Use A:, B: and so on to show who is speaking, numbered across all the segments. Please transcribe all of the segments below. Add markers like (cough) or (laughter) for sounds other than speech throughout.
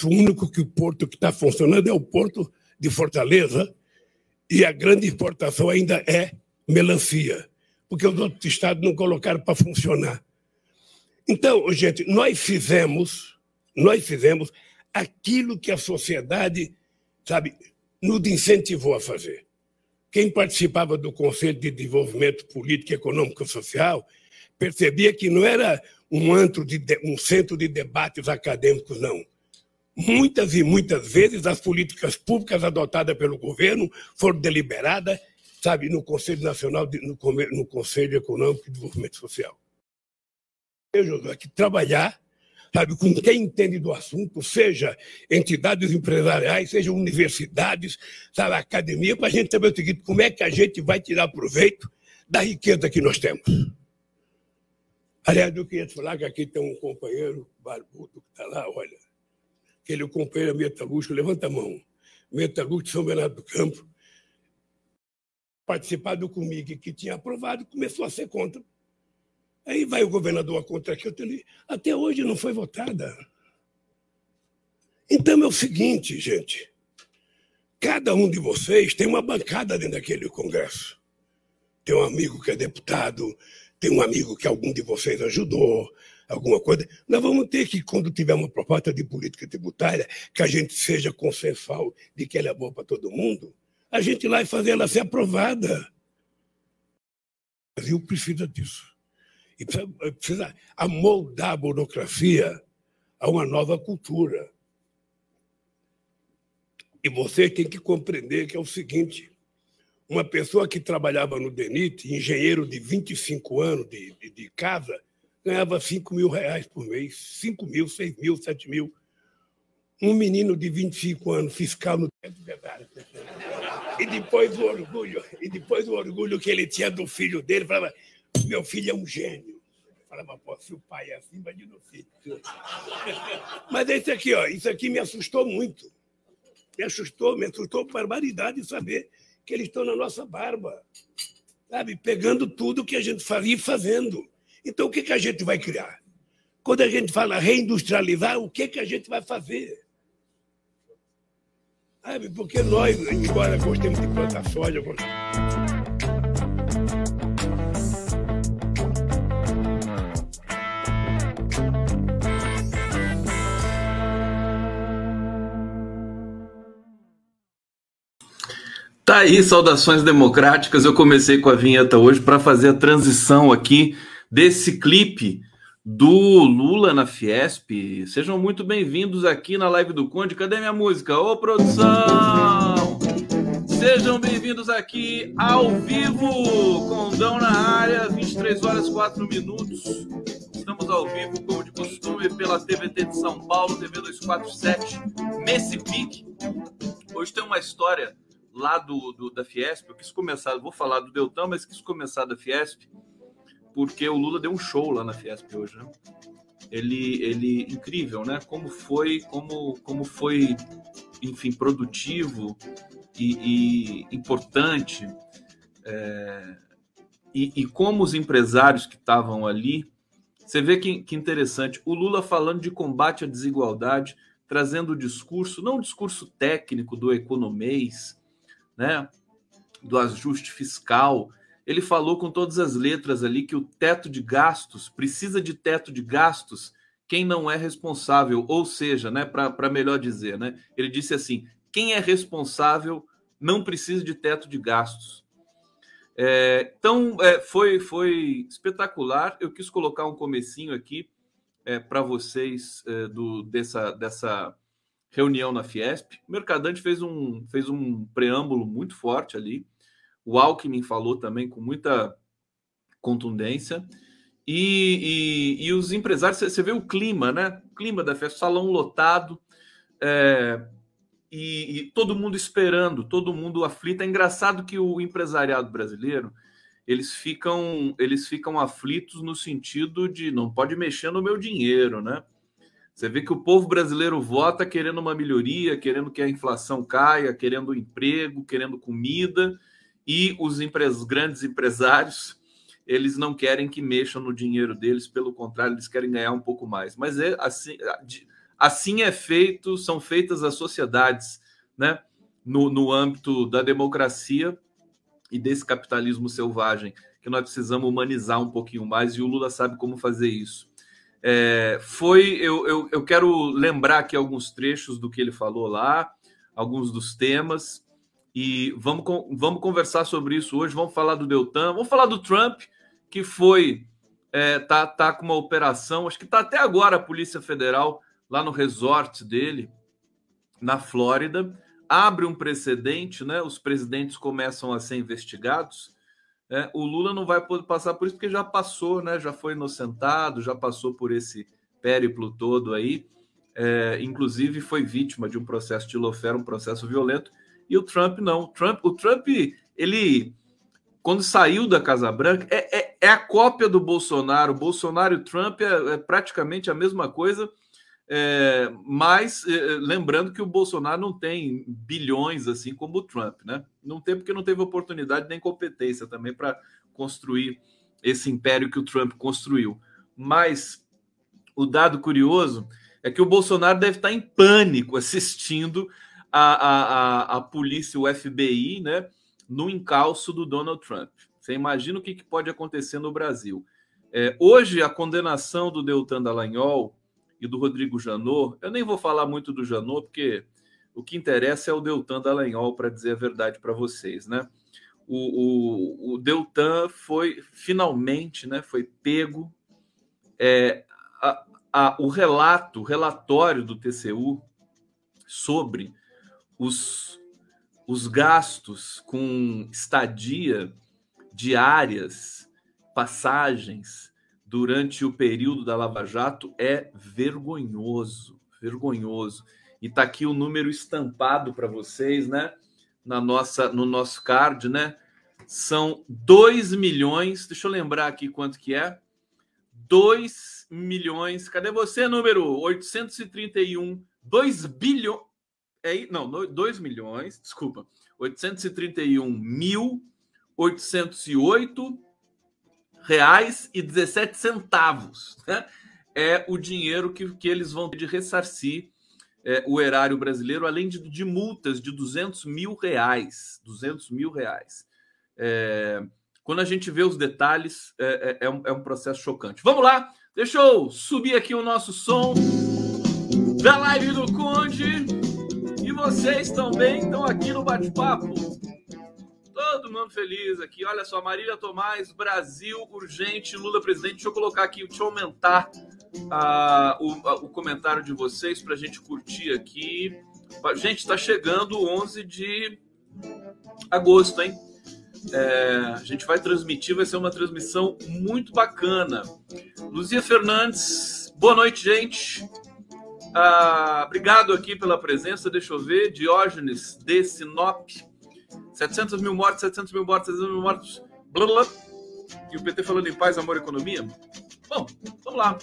A: conheço, o único que o porto que está funcionando é o porto de Fortaleza, e a grande importação ainda é melancia, porque os outros estados não colocaram para funcionar. Então, gente, nós fizemos, nós fizemos aquilo que a sociedade, sabe, nos incentivou a fazer. Quem participava do Conselho de Desenvolvimento Político, Econômico e Social percebia que não era um antro de, um centro de debates acadêmicos, não. Muitas e muitas vezes as políticas públicas adotadas pelo governo foram deliberadas, sabe, no Conselho Nacional, de, no, no Conselho Econômico e Desenvolvimento Social. Eu, que trabalhar sabe, com quem entende do assunto, seja entidades empresariais, seja universidades, sabe, academia, para a gente saber o seguinte, como é que a gente vai tirar proveito da riqueza que nós temos. Aliás, eu queria te falar que aqui tem um companheiro barbudo que está lá, olha, aquele companheiro metalúrgico, levanta a mão, metalúrgico de São Bernardo do Campo, participado comigo, que tinha aprovado, começou a ser contra. Aí vai o governador contra aquilo, até hoje não foi votada. Então é o seguinte, gente, cada um de vocês tem uma bancada dentro daquele Congresso. Tem um amigo que é deputado, tem um amigo que algum de vocês ajudou, alguma coisa. Nós vamos ter que, quando tiver uma proposta de política tributária, que a gente seja consensual de que ela é boa para todo mundo, a gente ir lá e fazer ela ser aprovada. O Brasil precisa disso. E precisa, precisa amoldar a burocracia a uma nova cultura. E você tem que compreender que é o seguinte: uma pessoa que trabalhava no DENIT, engenheiro de 25 anos de, de, de casa, ganhava 5 mil reais por mês, 5 mil, 6 mil, 7 mil. Um menino de 25 anos, fiscal no e depois o orgulho, e depois o orgulho que ele tinha do filho dele, falava, meu filho é um gênio. Falava, pô, se o pai é assim, imagina o filho. Mas esse aqui, ó, isso aqui me assustou muito. Me assustou, me assustou barbaridade saber que eles estão na nossa barba, sabe? Pegando tudo que a gente fazia e fazendo. Então, o que, que a gente vai criar? Quando a gente fala reindustrializar, o que, que a gente vai fazer? Sabe? Porque nós, embora gostemos de plantar soja,
B: Tá aí, saudações democráticas. Eu comecei com a vinheta hoje para fazer a transição aqui desse clipe do Lula na Fiesp. Sejam muito bem-vindos aqui na live do Conde. Cadê minha música? Ô, produção! Sejam bem-vindos aqui ao vivo, Condão na área, 23 horas 4 minutos. Estamos ao vivo, como de costume, pela TVT de São Paulo, TV 247, nesse pique. Hoje tem uma história lá do, do, da Fiesp, eu quis começar, vou falar do Deltão, mas quis começar da Fiesp, porque o Lula deu um show lá na Fiesp hoje, né? Ele, ele incrível, né? Como foi, como, como foi, enfim, produtivo e, e importante, é, e, e, como os empresários que estavam ali, você vê que, que interessante, o Lula falando de combate à desigualdade, trazendo o discurso, não o discurso técnico do economês, né, do ajuste fiscal. Ele falou com todas as letras ali que o teto de gastos precisa de teto de gastos quem não é responsável, ou seja, né, para melhor dizer, né, ele disse assim: quem é responsável não precisa de teto de gastos. É, então é, foi foi espetacular. Eu quis colocar um comecinho aqui é, para vocês é, do dessa dessa reunião na Fiesp. O Mercadante fez um, fez um preâmbulo muito forte ali. O Alckmin falou também com muita contundência. E, e, e os empresários, você vê o clima, né? O clima da festa, salão lotado, é, e, e, todo mundo esperando, todo mundo aflito. É engraçado que o empresariado brasileiro eles ficam eles ficam aflitos no sentido de não pode mexer no meu dinheiro, né? Você vê que o povo brasileiro vota querendo uma melhoria, querendo que a inflação caia, querendo emprego, querendo comida, e os grandes empresários eles não querem que mexam no dinheiro deles, pelo contrário, eles querem ganhar um pouco mais. Mas é assim, assim é feito, são feitas as sociedades, né? No, no âmbito da democracia e desse capitalismo selvagem, que nós precisamos humanizar um pouquinho mais, e o Lula sabe como fazer isso. É, foi, eu, eu, eu quero lembrar aqui alguns trechos do que ele falou lá, alguns dos temas, e vamos, vamos conversar sobre isso hoje. Vamos falar do Deltan, vamos falar do Trump, que foi é, tá, tá com uma operação, acho que está até agora a Polícia Federal lá no resort dele, na Flórida, abre um precedente, né? Os presidentes começam a ser investigados. Né? O Lula não vai poder passar por isso porque já passou, né? Já foi inocentado, já passou por esse périplo todo aí. É, inclusive foi vítima de um processo de lofera, um processo violento. E o Trump não. O Trump, o Trump ele quando saiu da Casa Branca, é, é, é, a cópia do Bolsonaro. Bolsonaro e Trump é, é praticamente a mesma coisa, é, mas é, lembrando que o Bolsonaro não tem bilhões assim como o Trump, né? Não tem porque não teve oportunidade nem competência também para construir esse império que o Trump construiu. Mas o dado curioso é que o Bolsonaro deve estar em pânico assistindo a, a, a, polícia, o FBI, né? no encalço do Donald Trump. Você imagina o que, que pode acontecer no Brasil. É, hoje, a condenação do Deltan Dallagnol e do Rodrigo Janot, eu nem vou falar muito do Janot, porque o que interessa é o Deltan Dallagnol, para dizer a verdade para vocês, né? O, o, o, Deltan foi finalmente, né, foi pego. É, a, a, o relato, o relatório do TCU sobre os os gastos com estadia diárias, passagens durante o período da Lava Jato é vergonhoso, vergonhoso. E tá aqui o número estampado para vocês, né? Na nossa, no nosso card, né? São 2 milhões, deixa eu lembrar aqui quanto que é. 2 milhões, cadê você, número 831? 2 bilhões, é, não, 2 milhões, desculpa, 831 mil 808 reais e 17 centavos. Né? É o dinheiro que, que eles vão ter de ressarcir é, o erário brasileiro, além de, de, multas de 200 mil reais. 200 mil reais. É, quando a gente vê os detalhes, é, é, é, um, é um processo chocante. Vamos lá, deixa eu subir aqui o nosso som da live do Conde vocês também estão aqui no bate-papo. Todo mundo feliz aqui. Olha só, Marília Tomás, Brasil, urgente, Lula presidente. Deixa eu colocar aqui, deixa eu aumentar uh, o, uh, o comentário de vocês para a gente curtir aqui. Gente, está chegando o 11 de agosto, hein? É, a gente vai transmitir, vai ser uma transmissão muito bacana. Luzia Fernandes, boa noite, gente. Ah, obrigado aqui pela presença. Deixa eu ver. Diógenes de Sinop. 700 mil mortos, 700 mil mortos, 700 mil mortos. Blá, blá. E o PT falando em paz, amor e economia. Bom, vamos lá.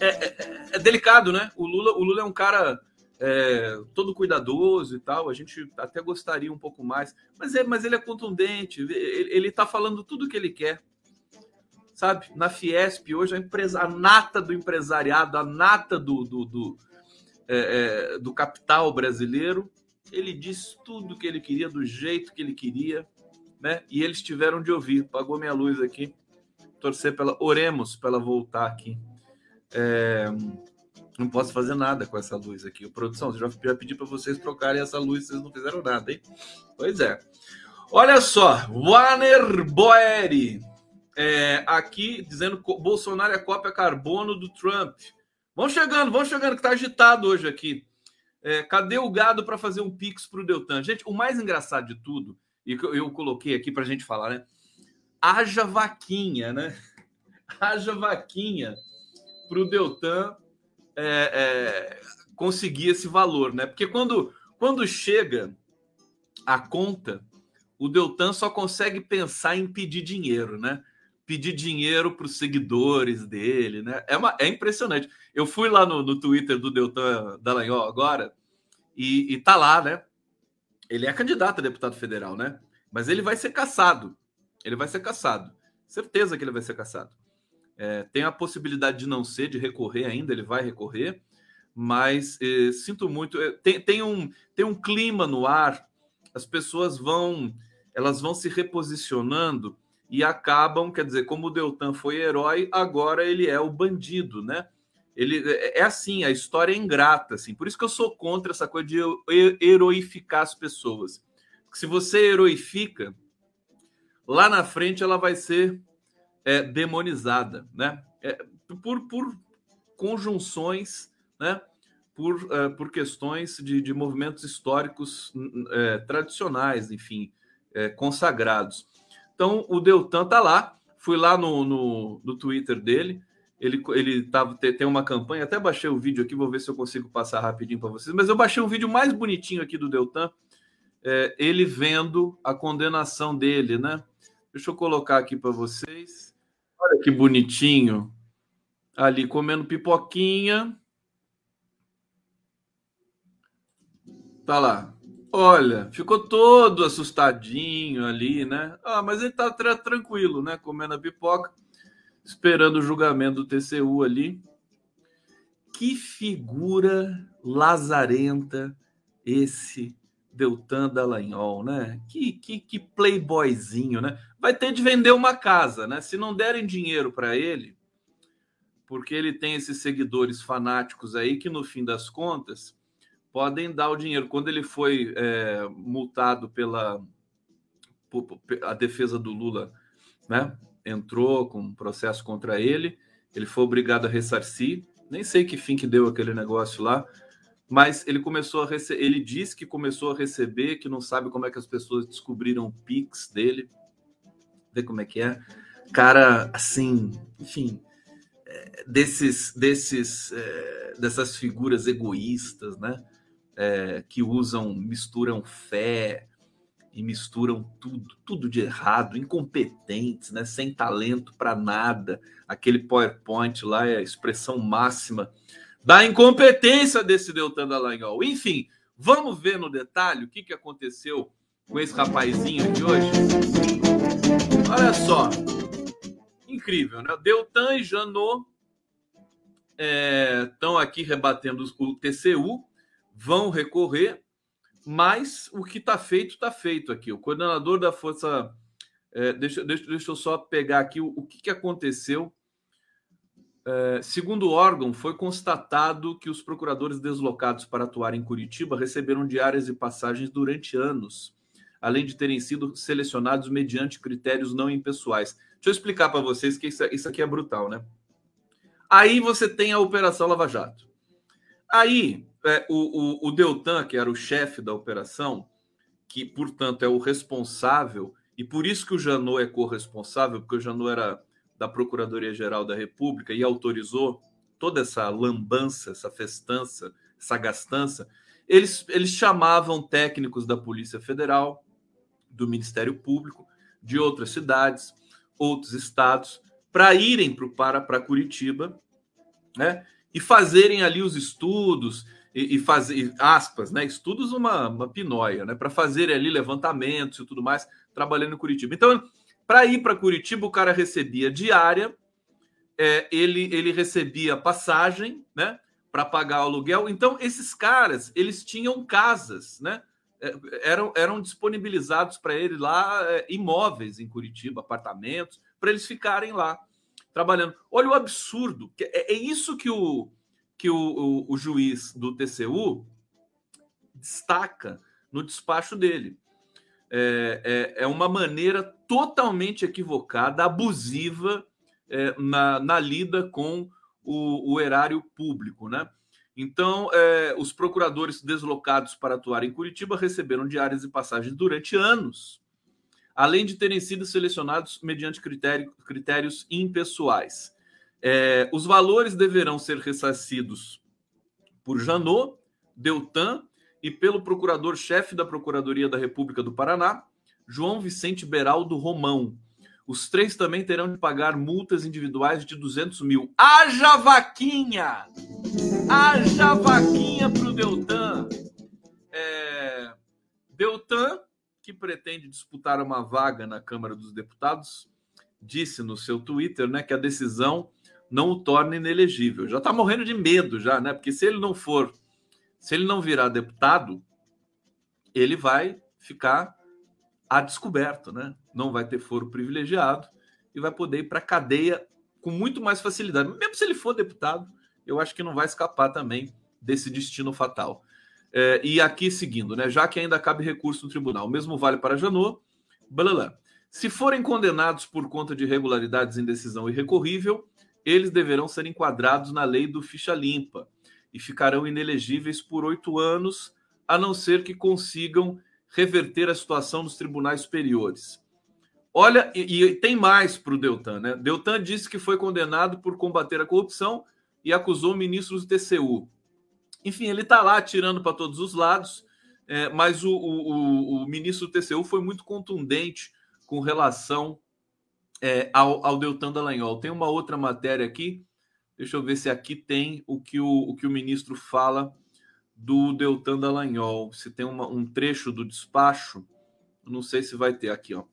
B: É, é, é delicado, né? O Lula, o Lula é um cara é, todo cuidadoso e tal. A gente até gostaria um pouco mais. Mas, é, mas ele é contundente. Ele está falando tudo o que ele quer sabe? Na Fiesp, hoje, a, empresa, a nata do empresariado, a nata do, do, do, é, é, do capital brasileiro, ele disse tudo o que ele queria, do jeito que ele queria, né? E eles tiveram de ouvir. Pagou minha luz aqui. Torcer pela. Oremos para ela voltar aqui. É, não posso fazer nada com essa luz aqui. O produção, já, já pedi para vocês trocarem essa luz, vocês não fizeram nada, hein? Pois é. Olha só, Warner Boeri é, aqui dizendo que Bolsonaro é cópia carbono do Trump. Vão chegando, vão chegando, que tá agitado hoje aqui. É, cadê o gado para fazer um pix para o Deltan? Gente, o mais engraçado de tudo, e que eu, coloquei aqui para a gente falar, né? Haja vaquinha, né? (laughs) Haja vaquinha para o Deltan é, é, conseguir esse valor, né? Porque quando, quando chega a conta, o Deltan só consegue pensar em pedir dinheiro, né? Pedir dinheiro para os seguidores dele, né? É, uma, é impressionante. Eu fui lá no, no Twitter do Deltan Dallagnol agora e, e tá lá, né? Ele é candidato a deputado federal, né? Mas ele vai ser caçado. Ele vai ser caçado. Certeza que ele vai ser caçado. É, tem a possibilidade de não ser, de recorrer ainda, ele vai recorrer, mas eh, sinto muito. Eh, tem, tem, um, tem um clima no ar, as pessoas vão elas vão se reposicionando e acabam, quer dizer, como o Deltan foi herói, agora ele é o bandido, né? Ele é, é assim, a história é ingrata, assim. Por isso que eu sou contra essa coisa de heroificar as pessoas. Se você heroifica, lá na frente ela vai ser é, demonizada, né? É, por, por conjunções, né? Por, uh, por questões de, de movimentos históricos uh, tradicionais, enfim, consagrados. Então, o Deltan tá lá. Fui lá no, no, no Twitter dele. Ele, ele tava, tem uma campanha, até baixei o vídeo aqui, vou ver se eu consigo passar rapidinho para vocês. Mas eu baixei um vídeo mais bonitinho aqui do Deltan, é, ele vendo a condenação dele, né? Deixa eu colocar aqui para vocês. Olha que bonitinho. Ali comendo pipoquinha. Tá lá. Olha, ficou todo assustadinho ali, né? Ah, mas ele tá tra tranquilo, né? Comendo a pipoca, esperando o julgamento do TCU ali. Que figura lazarenta esse Deltan Dallagnol, né? Que, que, que playboyzinho, né? Vai ter de vender uma casa, né? Se não derem dinheiro para ele, porque ele tem esses seguidores fanáticos aí que, no fim das contas, podem dar o dinheiro. Quando ele foi é, multado pela a defesa do Lula, né? Entrou com um processo contra ele, ele foi obrigado a ressarcir. Nem sei que fim que deu aquele negócio lá, mas ele começou a receber, ele disse que começou a receber, que não sabe como é que as pessoas descobriram o Pix dele. Vê como é que é. Cara, assim, enfim, é, desses, desses, é, dessas figuras egoístas, né? É, que usam, misturam fé e misturam tudo, tudo de errado, incompetentes, né? Sem talento para nada. Aquele PowerPoint lá é a expressão máxima da incompetência desse Deltan Dallagnol. Enfim, vamos ver no detalhe o que, que aconteceu com esse rapazinho aqui hoje. Olha só, incrível, né? Deltan e Janot estão é, aqui rebatendo o TCU, vão recorrer, mas o que está feito, está feito aqui. O coordenador da Força. É, deixa, deixa, deixa eu só pegar aqui o, o que, que aconteceu é, segundo o órgão, foi constatado que os procuradores deslocados para atuar em Curitiba receberam diárias e passagens durante anos, além de terem sido selecionados mediante critérios não impessoais. Deixa eu explicar para vocês que isso, isso aqui é brutal, né? Aí você tem a Operação Lava Jato. Aí é, o, o, o Deltan, que era o chefe da operação, que portanto é o responsável, e por isso que o Janot é corresponsável, porque o Janot era da Procuradoria-Geral da República e autorizou toda essa lambança, essa festança, essa gastança, eles, eles chamavam técnicos da Polícia Federal, do Ministério Público, de outras cidades, outros estados, para irem para, para Curitiba né, e fazerem ali os estudos e, e fazer, aspas, né, estudos uma, uma pinóia, né, para fazerem ali levantamentos e tudo mais, trabalhando em Curitiba. Então, para ir para Curitiba, o cara recebia diária, é, ele, ele recebia passagem, né? Para pagar o aluguel. Então, esses caras, eles tinham casas, né? É, eram, eram disponibilizados para ele lá é, imóveis em Curitiba, apartamentos, para eles ficarem lá trabalhando. Olha o absurdo. É, é isso que o, que o, o, o juiz do TCU destaca no despacho dele é, é, é uma maneira totalmente equivocada, abusiva é, na, na lida com o, o, erário público, né? Então, é, os procuradores deslocados para atuar em Curitiba receberam diárias e passagens durante anos, além de terem sido selecionados mediante critério, critérios impessoais. É, os valores deverão ser ressarcidos por Janot, Deltan e pelo procurador-chefe da Procuradoria da República do Paraná, João Vicente Beraldo Romão. Os três também terão de pagar multas individuais de 200 mil. Haja vaquinha! Haja vaquinha para o Deltan! É... Deltan, que pretende disputar uma vaga na Câmara dos Deputados, disse no seu Twitter né, que a decisão não o torna inelegível. Já está morrendo de medo já, né? Porque se ele não for, se ele não virar deputado, ele vai ficar a descoberto, né? Não vai ter foro privilegiado e vai poder ir para a cadeia com muito mais facilidade. Mesmo se ele for deputado, eu acho que não vai escapar também desse destino fatal. É, e aqui seguindo, né? Já que ainda cabe recurso no tribunal, o mesmo vale para Janot, blá, blá. Se forem condenados por conta de irregularidades em decisão irrecorrível, eles deverão ser enquadrados na lei do ficha limpa e ficarão inelegíveis por oito anos, a não ser que consigam reverter a situação nos tribunais superiores. Olha, e, e tem mais para o Deltan, né? Deltan disse que foi condenado por combater a corrupção e acusou ministros do TCU. Enfim, ele está lá atirando para todos os lados, é, mas o, o, o, ministro do TCU foi muito contundente com relação é, ao, ao Deltan Dallagnol. Tem uma outra matéria aqui, deixa eu ver se aqui tem o que o, o, que o ministro fala do Deltan Dallagnol. Se tem uma, um trecho do despacho, não sei se vai ter aqui, ó.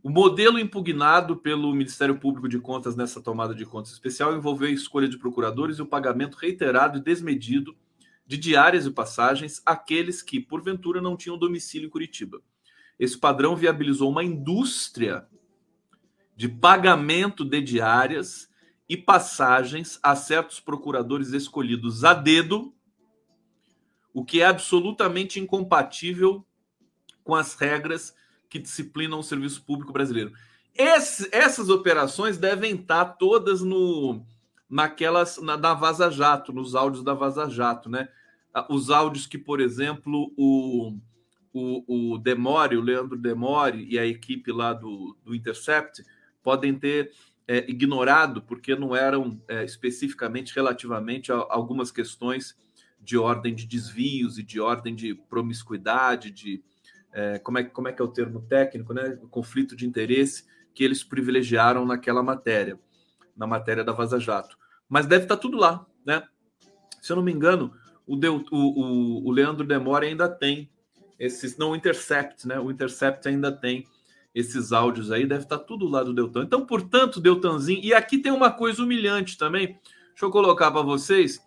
B: O modelo impugnado pelo Ministério Público de Contas nessa tomada de contas especial envolveu a escolha de procuradores e o pagamento reiterado e desmedido de diárias e passagens àqueles que, porventura, não tinham domicílio em Curitiba. Esse padrão viabilizou uma indústria de pagamento de diárias e passagens a certos procuradores escolhidos a dedo, o que é absolutamente incompatível com as regras que disciplinam o serviço público brasileiro. Esse, essas operações devem estar todas no naquelas na, da Vaza Jato, nos áudios da Vaza Jato, né? Ah, os áudios que, por exemplo, o, o, o Demore, o Leandro Demore e a equipe lá do, do Intercept podem ter é, ignorado, porque não eram é, especificamente relativamente a algumas questões de ordem de desvios e de ordem de promiscuidade, de é, como, é, como é que é o termo técnico, né? conflito de interesse que eles privilegiaram naquela matéria, na matéria da Vaza Jato. Mas deve estar tudo lá, né? Se eu não me engano, o, o, o, o Leandro Demore ainda tem esses, não o Intercept, né? O Intercept ainda tem esses áudios aí, deve estar tudo lá do Deltan. Então, portanto, Deltanzinho, e aqui tem uma coisa humilhante também, deixa eu colocar para vocês,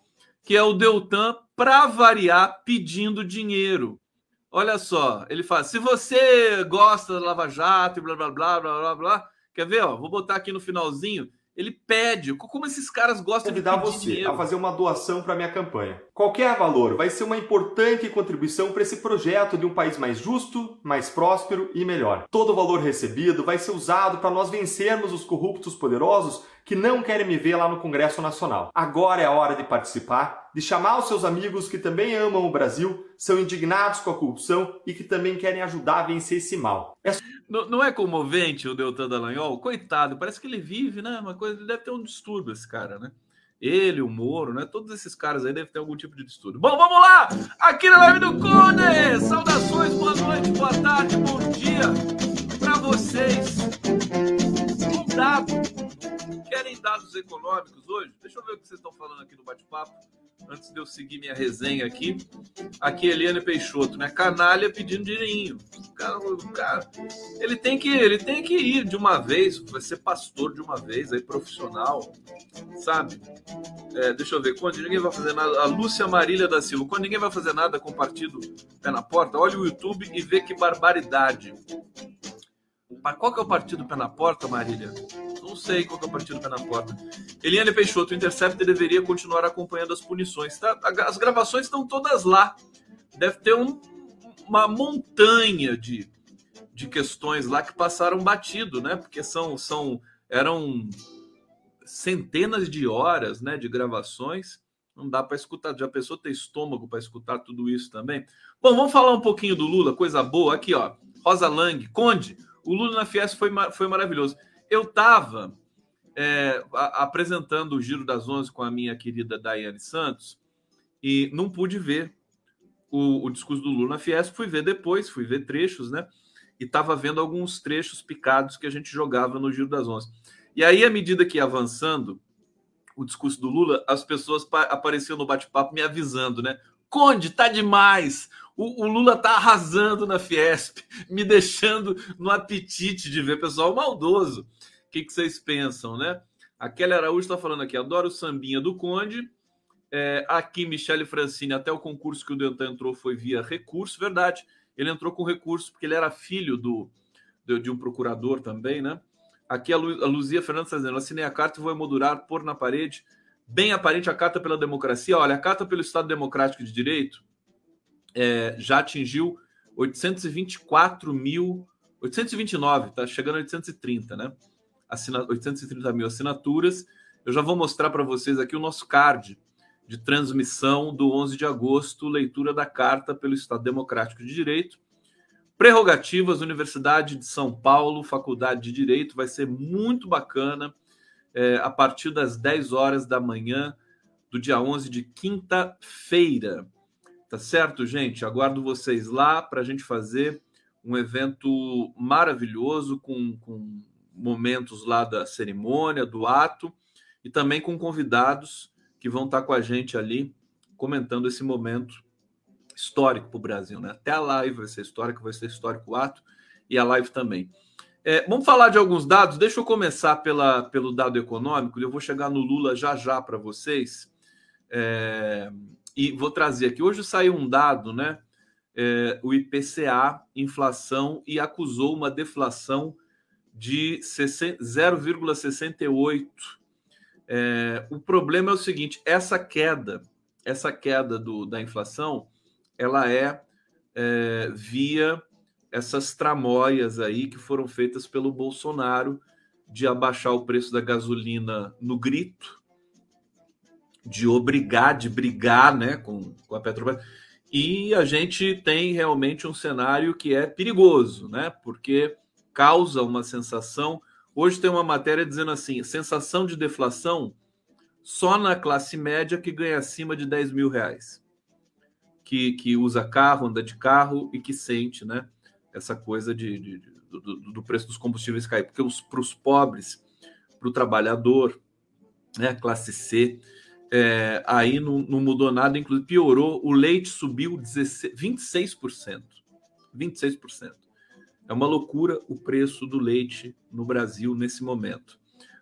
B: que é o Deltan, para variar, pedindo dinheiro. Olha só, ele fala: se você gosta da Lava Jato e blá blá blá blá blá blá, quer ver? Ó, vou botar aqui no finalzinho. Ele pede, como esses caras gostam
C: Convidar de pedir você dinheiro. a fazer uma doação para minha campanha. Qualquer valor vai ser uma importante contribuição para esse projeto de um país mais justo, mais próspero e melhor. Todo o valor recebido vai ser usado para nós vencermos os corruptos poderosos que não querem me ver lá no Congresso Nacional. Agora é a hora de participar, de chamar os seus amigos que também amam o Brasil, são indignados com a corrupção e que também querem ajudar a vencer esse mal.
B: É... Não, não, é comovente o Deltan Dallagnol? Coitado, parece que ele vive, né? Uma coisa, ele deve ter um distúrbio esse cara, né? Ele, o Moro, né? Todos esses caras aí devem ter algum tipo de distúrbio. Bom, vamos lá! Aqui na live do Cone! Saudações, boa noite, boa tarde, bom dia para vocês. Um dado Querem dados econômicos hoje? Deixa eu ver o que vocês estão falando aqui no bate-papo. Antes de eu seguir minha resenha aqui. Aqui, Eliane Peixoto, né? Canalha pedindo dinheirinho. O cara, cara, ele tem que, ele tem que ir de uma vez, vai ser pastor de uma vez, aí profissional, sabe? É, deixa eu ver, quando ninguém vai fazer nada, a Lúcia Marília da Silva, quando ninguém vai fazer nada com o partido pé na porta, olha o YouTube e vê que barbaridade. Qual que é o partido pé na porta, Marília? Não sei qual que é o partido pé na porta. Eliane Peixoto, o Intercept deveria continuar acompanhando as punições. Tá? As gravações estão todas lá. Deve ter um, uma montanha de, de questões lá que passaram batido, né? Porque são, são eram centenas de horas né, de gravações. Não dá para escutar. Já pensou ter estômago para escutar tudo isso também? Bom, vamos falar um pouquinho do Lula, coisa boa. Aqui, ó. Rosa Lang, Conde, o Lula na Fiesp foi, foi maravilhoso. Eu estava é, apresentando o Giro das Onze com a minha querida Daiane Santos e não pude ver o, o discurso do Lula na Fiesp. Fui ver depois, fui ver trechos, né? E estava vendo alguns trechos picados que a gente jogava no Giro das Onze. E aí, à medida que ia avançando o discurso do Lula, as pessoas apareciam no bate-papo me avisando, né? Conde, tá demais. O, o, Lula tá arrasando na Fiesp, (laughs) me deixando no apetite de ver pessoal maldoso. O que, que vocês pensam, né? A Kelly Araújo está falando aqui, adoro o sambinha do Conde. É, aqui, Michele Francini, até o concurso que o Deltan entrou foi via recurso, verdade. Ele entrou com recurso porque ele era filho do, de, de um procurador também, né? Aqui a, Lu, a Luzia Fernandes está dizendo: assinei a carta e vou emoldurar, pôr na parede. Bem aparente a carta pela democracia. Olha, a carta pelo Estado Democrático de Direito é, já atingiu 824 mil, 829, tá chegando a 830, né? Assina, 830 mil assinaturas. Eu já vou mostrar para vocês aqui o nosso card de transmissão do 11 de agosto, leitura da carta pelo Estado Democrático de Direito. Prerrogativas, Universidade de São Paulo, Faculdade de Direito, vai ser muito bacana é, a partir das 10 horas da manhã do dia 11 de quinta-feira. Tá certo, gente? Aguardo vocês lá para a gente fazer um evento maravilhoso com, com momentos lá da cerimônia, do ato e também com convidados que vão estar com a gente ali comentando esse momento histórico para o Brasil. Né? Até a live vai ser histórico, vai ser histórico o ato e a live também. É, vamos falar de alguns dados. Deixa eu começar pela, pelo dado econômico. Eu vou chegar no Lula já já para vocês. É, e vou trazer aqui. Hoje saiu um dado, né? É, o IPCA, inflação, e acusou uma deflação de 0,68 é, o problema é o seguinte: essa queda, essa queda do, da inflação, ela é, é via essas tramóias aí que foram feitas pelo Bolsonaro de abaixar o preço da gasolina no grito, de obrigar, de brigar né, com, com a Petrobras. E a gente tem realmente um cenário que é perigoso, né? Porque causa uma sensação Hoje tem uma matéria dizendo assim: sensação de deflação só na classe média que ganha acima de 10 mil reais. Que, que usa carro, anda de carro e que sente né, essa coisa de, de, de do, do, preço dos combustíveis cair. Porque para os pobres, para o trabalhador, né, classe C, é, aí não, não, mudou nada, inclusive piorou. O leite subiu 16, 26%. 26%. É uma loucura o preço do leite no Brasil nesse momento.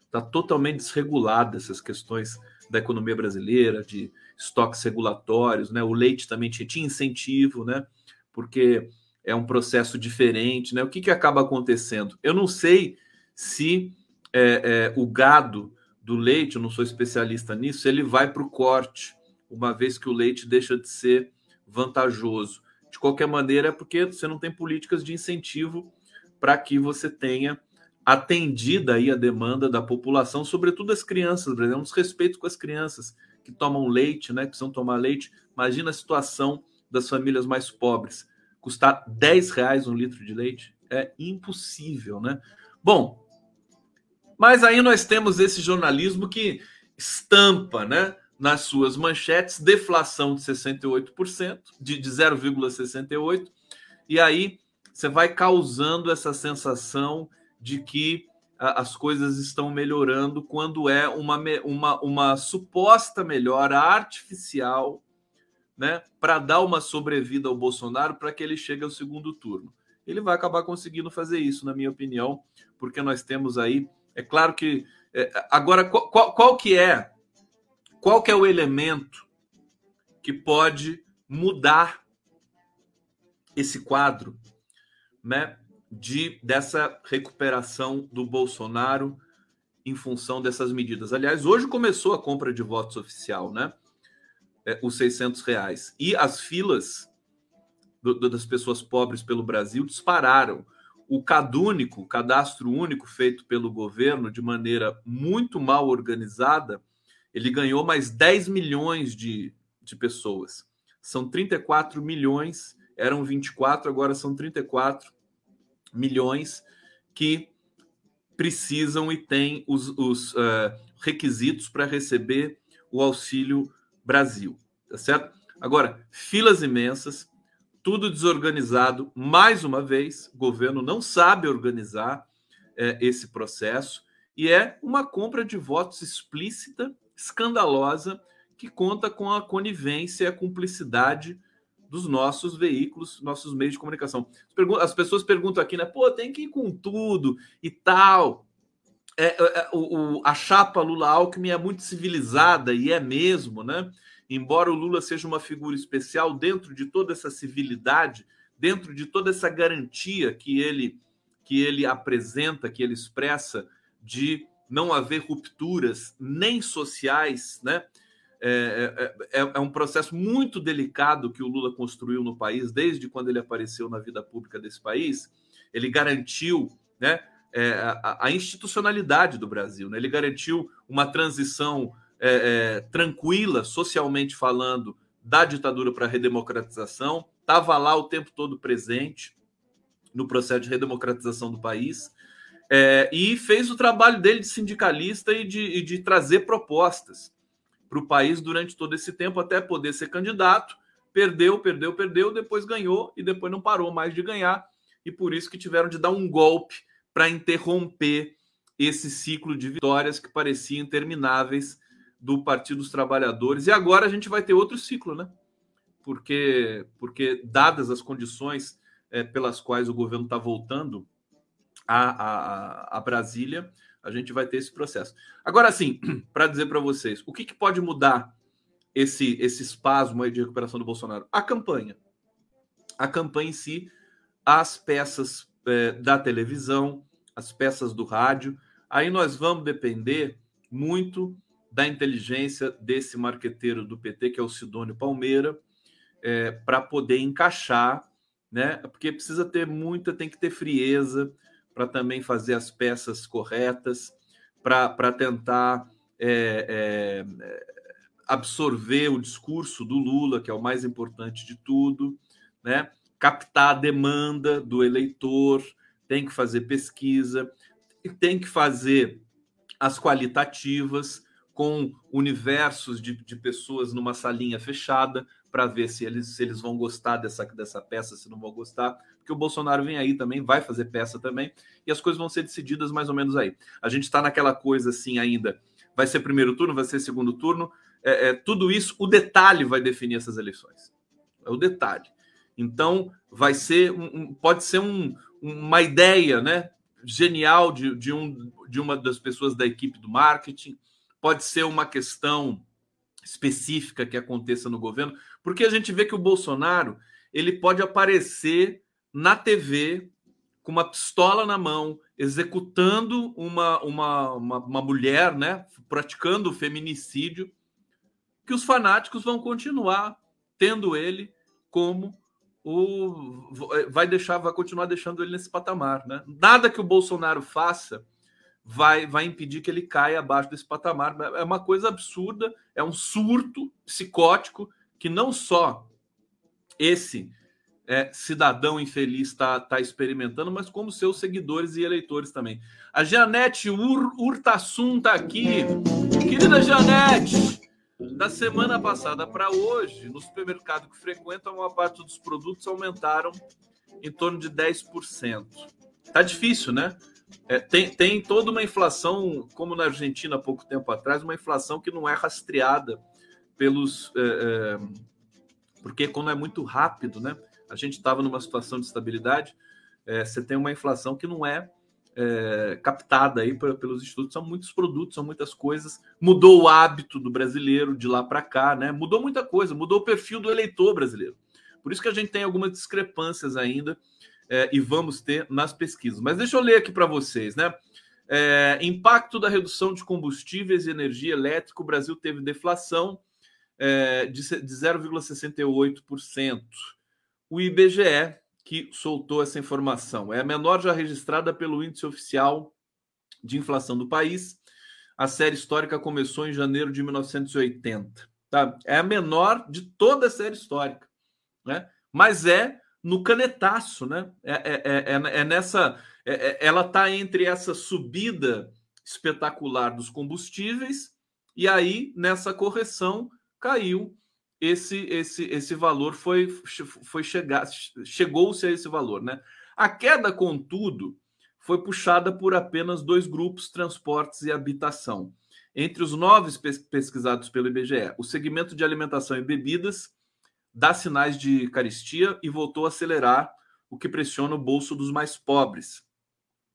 B: Está totalmente desregulado essas questões da economia brasileira, de estoques regulatórios, né? O leite também tinha, tinha incentivo, né? Porque é um processo diferente, né? O que, que acaba acontecendo? Eu não sei se é, é, o gado do leite, eu não sou especialista nisso, ele vai para o corte, uma vez que o leite deixa de ser vantajoso de qualquer maneira, é porque você não tem políticas de incentivo para que você tenha atendida aí a demanda da população, sobretudo as crianças, por exemplo, respeito com as crianças que tomam leite, né, que precisam tomar leite. Imagina a situação das famílias mais pobres. Custar 10 reais um litro de leite é impossível, né? Bom, mas aí nós temos esse jornalismo que estampa, né? nas suas manchetes, deflação de 68%, de, de 0,68%, e aí você vai causando essa sensação de que as coisas estão melhorando quando é uma, uma, uma suposta melhora artificial né, para dar uma sobrevida ao Bolsonaro para que ele chegue ao segundo turno. Ele vai acabar conseguindo fazer isso, na minha opinião, porque nós temos aí. É claro que. É, agora, qual, qual que é qual que é o elemento que pode mudar esse quadro, né, de dessa recuperação do Bolsonaro em função dessas medidas. Aliás, hoje começou a compra de votos oficial, né? É, os 600 reais. E as filas do, do, das pessoas pobres pelo Brasil dispararam. O CadÚnico, cadastro único feito pelo governo de maneira muito mal organizada, ele ganhou mais 10 milhões de, de pessoas. São 34 milhões, eram 24, agora são 34 milhões que precisam e têm os, os uh, requisitos para receber o Auxílio Brasil, tá certo? Agora, filas imensas, tudo desorganizado, mais uma vez, o governo não sabe organizar eh, esse processo e é uma compra de votos explícita escandalosa que conta com a conivência e a cumplicidade dos nossos veículos, nossos meios de comunicação. As pessoas perguntam aqui, né? Pô, tem que ir com tudo e tal. É, é, o, o, a chapa Lula-Alckmin é muito civilizada, e é mesmo, né? Embora o Lula seja uma figura especial, dentro de toda essa civilidade, dentro de toda essa garantia que ele, que ele apresenta, que ele expressa, de não haver rupturas nem sociais, né? É, é, é, é, um processo muito delicado que o Lula construiu no país desde quando ele apareceu na vida pública desse país. Ele garantiu, né? É, a, a, institucionalidade do Brasil. Né? Ele garantiu uma transição é, é, tranquila, socialmente falando, da ditadura para a redemocratização, estava lá o tempo todo presente no processo de redemocratização do país. É, e fez o trabalho dele de sindicalista e de, e de trazer propostas para o país durante todo esse tempo, até poder ser candidato. Perdeu, perdeu, perdeu, depois ganhou e depois não parou mais de ganhar. E por isso que tiveram de dar um golpe para interromper esse ciclo de vitórias que pareciam intermináveis do Partido dos Trabalhadores. E agora a gente vai ter outro ciclo, né? Porque, porque dadas as condições é, pelas quais o governo está voltando a, a, a, Brasília, a gente vai ter esse processo. Agora, sim, (clears throat) para dizer para vocês, o que, que pode mudar esse, esse espasmo de recuperação do Bolsonaro? A campanha. A campanha em si, as peças é, da televisão, as peças do rádio. Aí nós vamos depender muito da inteligência desse marqueteiro do PT, que é o Sidônio Palmeira, é, para poder encaixar, né? Porque precisa ter muita, tem que ter frieza para também fazer as peças corretas, para tentar é, é, absorver o discurso do Lula, que é o mais importante de tudo, né? Captar a demanda do eleitor, tem que fazer pesquisa, tem que fazer as qualitativas com universos de, de pessoas numa salinha fechada para ver se eles, se eles vão gostar dessa, dessa peça, se não vão gostar, porque o Bolsonaro vem aí também, vai fazer peça também, e as coisas vão ser decididas mais ou menos aí. A gente está naquela coisa assim ainda, vai ser primeiro turno, vai ser segundo turno, é, é, tudo isso, o detalhe vai definir essas eleições. É o detalhe. Então, vai ser um, pode ser um, uma ideia né, genial de, de, um, de uma das pessoas da equipe do marketing, pode ser uma questão específica que aconteça no governo, porque a gente vê que o Bolsonaro ele pode aparecer na TV com uma pistola na mão, executando uma, uma, uma, uma mulher, né, praticando o feminicídio, que os fanáticos vão continuar tendo ele como o, eh, vai deixar, vai continuar deixando ele nesse patamar, né? Nada que o Bolsonaro faça vai, vai impedir que ele caia abaixo desse patamar. É uma coisa absurda, é um surto psicótico que não só esse é, cidadão infeliz está tá experimentando, mas como seus seguidores e eleitores também. A Janete Ur, Urtasun está aqui. Querida Janete, da semana passada para hoje, no supermercado que frequenta, uma parte dos produtos aumentaram em torno de 10%. Tá difícil, né? É, tem, tem toda uma inflação, como na Argentina há pouco tempo atrás, uma inflação que não é rastreada pelos. É, é, porque quando é muito rápido, né? A gente estava numa situação de estabilidade, é, você tem uma inflação que não é é, captada aí pelos institutos. São muitos produtos, são muitas coisas. Mudou o hábito do brasileiro de lá para cá, né? Mudou muita coisa, mudou o perfil do eleitor brasileiro. Por isso que a gente tem algumas discrepâncias ainda é, e vamos ter nas pesquisas. Mas deixa eu ler aqui para vocês, né? É, impacto da redução de combustíveis e energia elétrica. O Brasil teve deflação é, de, de 0,68%. O IBGE que soltou essa informação. É a menor já registrada pelo índice oficial de inflação do país. A série histórica começou em janeiro de 1980. Tá? É a menor de toda a série histórica. Né? Mas é no canetaço, né? É, é, é, é, é nessa. É, é, ela está entre essa subida espetacular dos combustíveis e aí nessa correção caiu esse esse esse valor foi foi chegar chegou-se a esse valor, né? A queda, contudo, foi puxada por apenas dois grupos, transportes e habitação. Entre os nove pesquisados pelo IBGE, o segmento de alimentação e bebidas dá sinais de caristia e voltou a acelerar, o que pressiona o bolso dos mais pobres.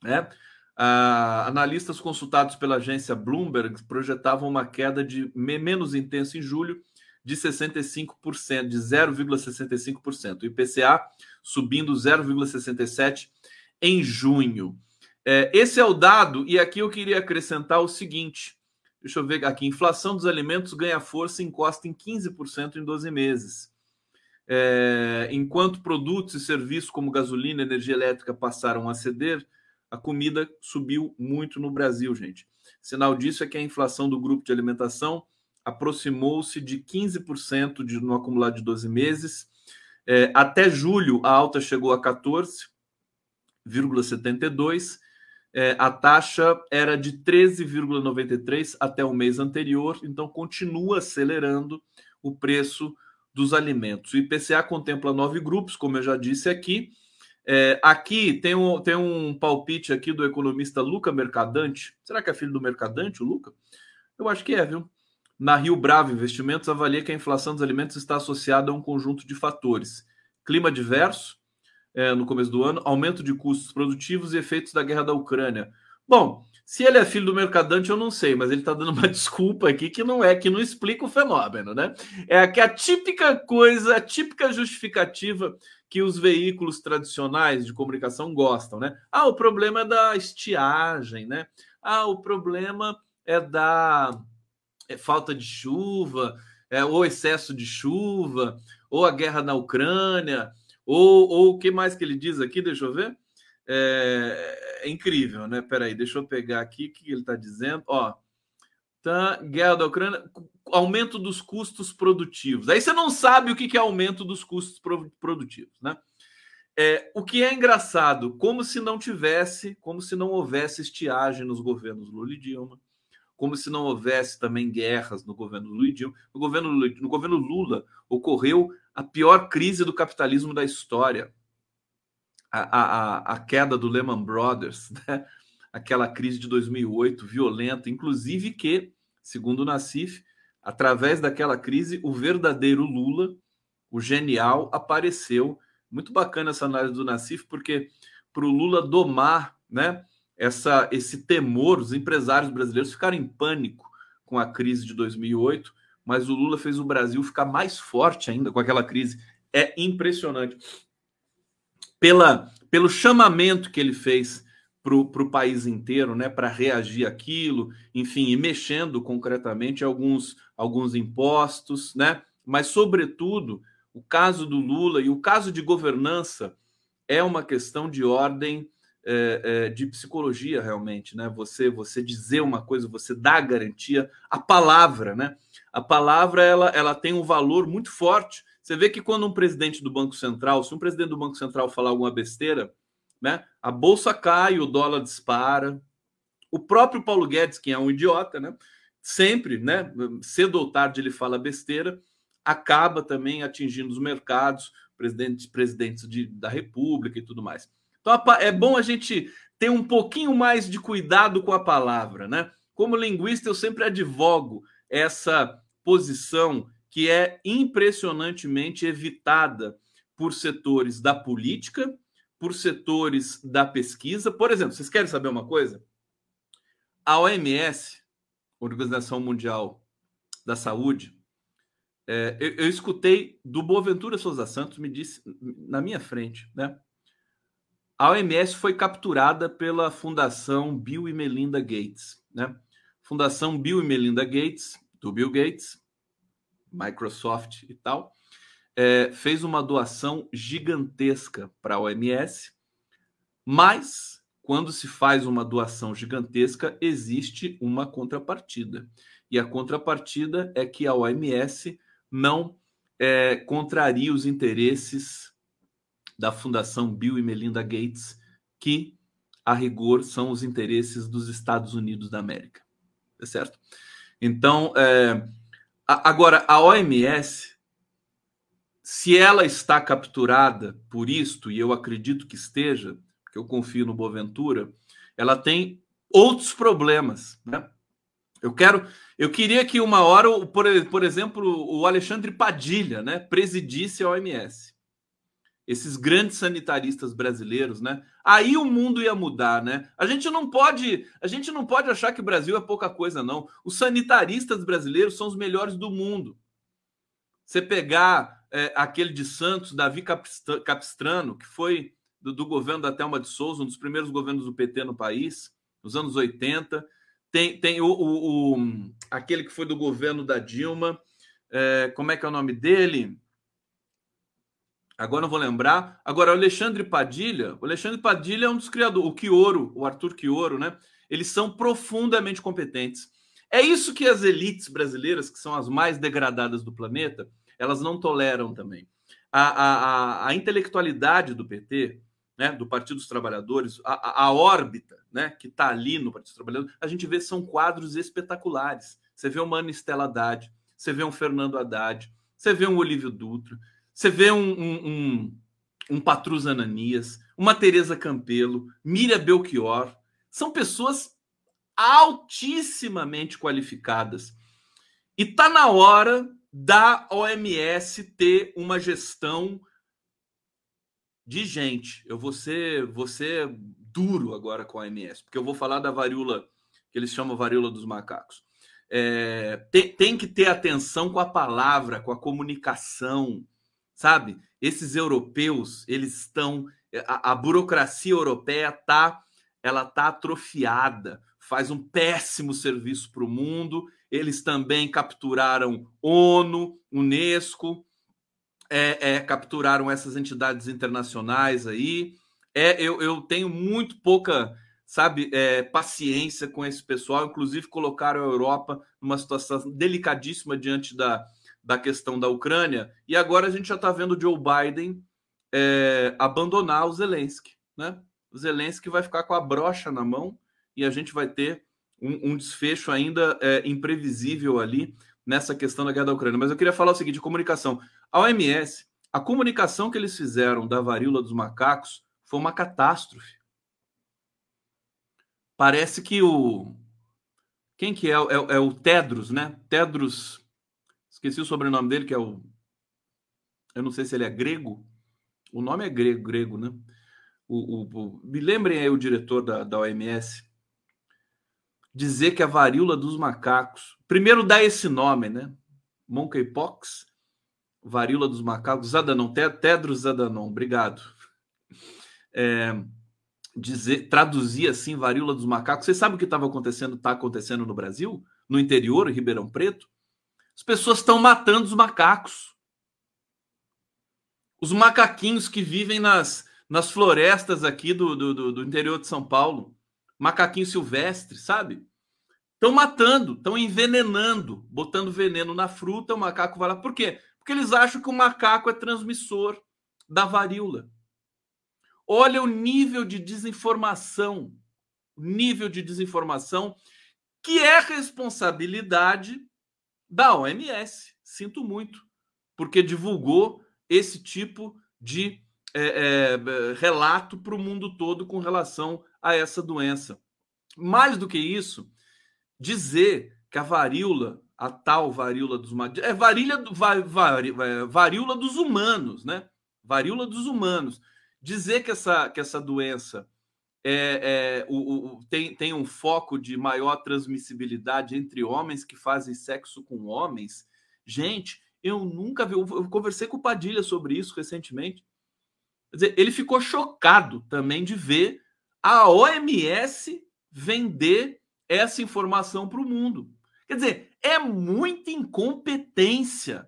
B: Né? Ah, analistas consultados pela agência Bloomberg projetavam uma queda de menos intensa em julho de 65%, de 0,65%. O IPCA subindo 0,67% em junho. É, esse é o dado, e aqui eu queria acrescentar o seguinte: deixa eu ver aqui, inflação dos alimentos ganha força e encosta em 15% em 12 meses. É, enquanto produtos e serviços como gasolina e energia elétrica passaram a ceder, a comida subiu muito no Brasil, gente. Sinal disso é que a inflação do grupo de alimentação aproximou-se de 15% de, no acumulado de 12 meses. É, até julho, a alta chegou a 14,72%. É, a taxa era de 13,93 até o mês anterior, então continua acelerando o preço dos alimentos. O IPCA contempla nove grupos, como eu já disse aqui. É, aqui tem um, tem um palpite aqui do economista Luca Mercadante. Será que é filho do Mercadante, o Luca? Eu acho que é, viu? Na Rio Bravo Investimentos avalia que a inflação dos alimentos está associada a um conjunto de fatores: clima diverso é, no começo do ano, aumento de custos produtivos e efeitos da guerra da Ucrânia. Bom, se ele é filho do mercadante, eu não sei, mas ele está dando uma (laughs) desculpa aqui que não é, que não explica o fenômeno, né? É que a típica coisa, a típica justificativa que os veículos tradicionais de comunicação gostam, né? Ah, o problema é da estiagem, né? Ah, o problema é da é falta de chuva, é, ou excesso de chuva, ou a guerra na Ucrânia, ou, ou o que mais que ele diz aqui? Deixa eu ver. É, é incrível, né? Peraí, deixa eu pegar aqui o que ele está dizendo. Ó, tá, guerra da Ucrânia, aumento dos custos produtivos. Aí você não sabe o que é aumento dos custos produtivos, né? É, o que é engraçado, como se não tivesse, como se não houvesse estiagem nos governos Lula e Dilma, como se não houvesse também guerras no governo Lula. No governo, no governo Lula ocorreu a pior crise do capitalismo da história, a, a, a queda do Lehman Brothers, (laughs) né? aquela crise de 2008 violenta, inclusive que, segundo o Nassif, através daquela crise, o verdadeiro Lula, o genial, apareceu. Muito bacana essa análise do Nassif, porque para o Lula domar, né? Essa, esse temor, os empresários brasileiros ficaram em pânico com a crise de 2008, mas o Lula fez o Brasil ficar mais forte ainda com aquela crise. É impressionante. Pela, pelo chamamento que ele fez para o país inteiro, né, para reagir aquilo, enfim, e mexendo concretamente alguns, alguns impostos, né, mas, sobretudo, o caso do Lula e o caso de governança é uma questão de ordem é, é, de psicologia realmente, né? Você você dizer uma coisa, você dá garantia, a palavra, né? A palavra ela, ela tem um valor muito forte. Você vê que quando um presidente do Banco Central, se um presidente do Banco Central falar alguma besteira, né? A bolsa cai, o dólar dispara. O próprio Paulo Guedes, que é um idiota, né? Sempre, né? Cedo ou tarde ele fala besteira, acaba também atingindo os mercados, presidentes, presidentes de, da República e tudo mais. Então é bom a gente ter um pouquinho mais de cuidado com a palavra, né? Como linguista, eu sempre advogo essa posição que é impressionantemente evitada por setores da política, por setores da pesquisa. Por exemplo, vocês querem saber uma coisa? A OMS, Organização Mundial da Saúde, é, eu, eu, escutei do Boaventura Souza Santos, me disse na minha frente, né? A OMS foi capturada pela Fundação Bill e Melinda Gates, né? Fundação Bill e Melinda Gates, do Bill Gates, Microsoft e tal, é, fez uma doação gigantesca para a OMS, mas quando se faz uma doação gigantesca, existe uma contrapartida. E a contrapartida é que a OMS não é, contraria os interesses da Fundação Bill e Melinda Gates, que, a rigor, são os interesses dos Estados Unidos da América. Tá certo? Então, é, agora, a OMS, se ela está capturada por isto, e eu acredito que esteja, que eu confio no Boaventura, ela tem outros problemas, né? Eu quero, eu queria que uma hora, por, por exemplo, o Alexandre Padilha, né, presidisse a OMS esses grandes sanitaristas brasileiros, né? Aí o mundo ia mudar, né? A gente não pode, a gente não pode achar que o Brasil é pouca coisa, não. Os sanitaristas brasileiros são os melhores do mundo. Você pegar é, aquele de Santos, Davi Capistrano, que foi do, do, governo da Thelma de Souza, um dos primeiros governos do PT no país, nos anos 80. Tem, tem o, o, o aquele que foi do governo da Dilma, é, como é que é o nome dele? Agora não vou lembrar. Agora, o Alexandre Padilha, o Alexandre Padilha é um dos criadores, o Quioro, o Arthur Quioro, né? Eles são profundamente competentes. É isso que as elites brasileiras, que são as mais degradadas do planeta, elas não toleram também. A, a, a, a intelectualidade do PT, né, do Partido dos Trabalhadores, a, a órbita né, que está ali no Partido dos Trabalhadores, a gente vê são quadros espetaculares. Você vê o Mano Estela Haddad, você vê um Fernando Haddad, você vê um Olívio Dutra, você vê um, um, um, um Patrus Ananias, uma Tereza Campelo, Miriam Belchior. São pessoas altissimamente qualificadas. E está na hora da OMS ter uma gestão de gente. Eu vou ser, vou ser duro agora com a OMS, porque eu vou falar da varíola, que eles chamam varíola dos macacos. É, tem, tem que ter atenção com a palavra, com a comunicação sabe? Esses europeus, eles estão a, a burocracia europeia tá ela tá atrofiada, faz um péssimo serviço para o mundo. Eles também capturaram ONU, UNESCO, é, é, capturaram essas entidades internacionais aí. É, eu, eu tenho muito pouca, sabe, é, paciência com esse pessoal. Inclusive colocaram a Europa numa situação delicadíssima diante da, da questão da Ucrânia, e agora a gente já está vendo Joe Biden é, abandonar o Zelensky. Né? O Zelensky vai ficar com a brocha na mão e a gente vai ter um, um desfecho ainda é, imprevisível ali nessa questão da guerra da Ucrânia. Mas eu queria falar o seguinte: comunicação. A OMS, a comunicação que eles fizeram da varíola dos macacos foi uma catástrofe. Parece que o. Quem que é? É, é o Tedros, né? Tedros Esqueci o sobrenome dele, que é o. Eu não sei se ele é grego. O nome é grego, grego né? O, o, o... Me lembrem aí o diretor da, da OMS dizer que a varíola dos macacos. Primeiro dá esse nome, né? Monkeypox, varíola dos macacos, Zadanon, Tedros Zadanon, obrigado. É, dizer, traduzir assim, varíola dos macacos. Você sabe o que estava acontecendo, está acontecendo no Brasil? No interior, em Ribeirão Preto? As pessoas estão matando os macacos. Os macaquinhos que vivem nas, nas florestas aqui do, do, do interior de São Paulo. Macaquinho silvestre, sabe? Estão matando, estão envenenando, botando veneno na fruta, o macaco vai lá. Por quê? Porque eles acham que o macaco é transmissor da varíola. Olha o nível de desinformação, nível de desinformação que é responsabilidade da OMS. Sinto muito, porque divulgou esse tipo de é, é, relato para o mundo todo com relação a essa doença. Mais do que isso, dizer que a varíola, a tal varíola dos é varíola, var, var, varíola dos humanos, né? Varíola dos humanos. Dizer que essa, que essa doença é, é, o, o, tem, tem um foco de maior transmissibilidade entre homens que fazem sexo com homens. Gente, eu nunca vi. Eu, eu conversei com o Padilha sobre isso recentemente. Quer dizer, ele ficou chocado também de ver a OMS vender essa informação para o mundo. Quer dizer, é muita incompetência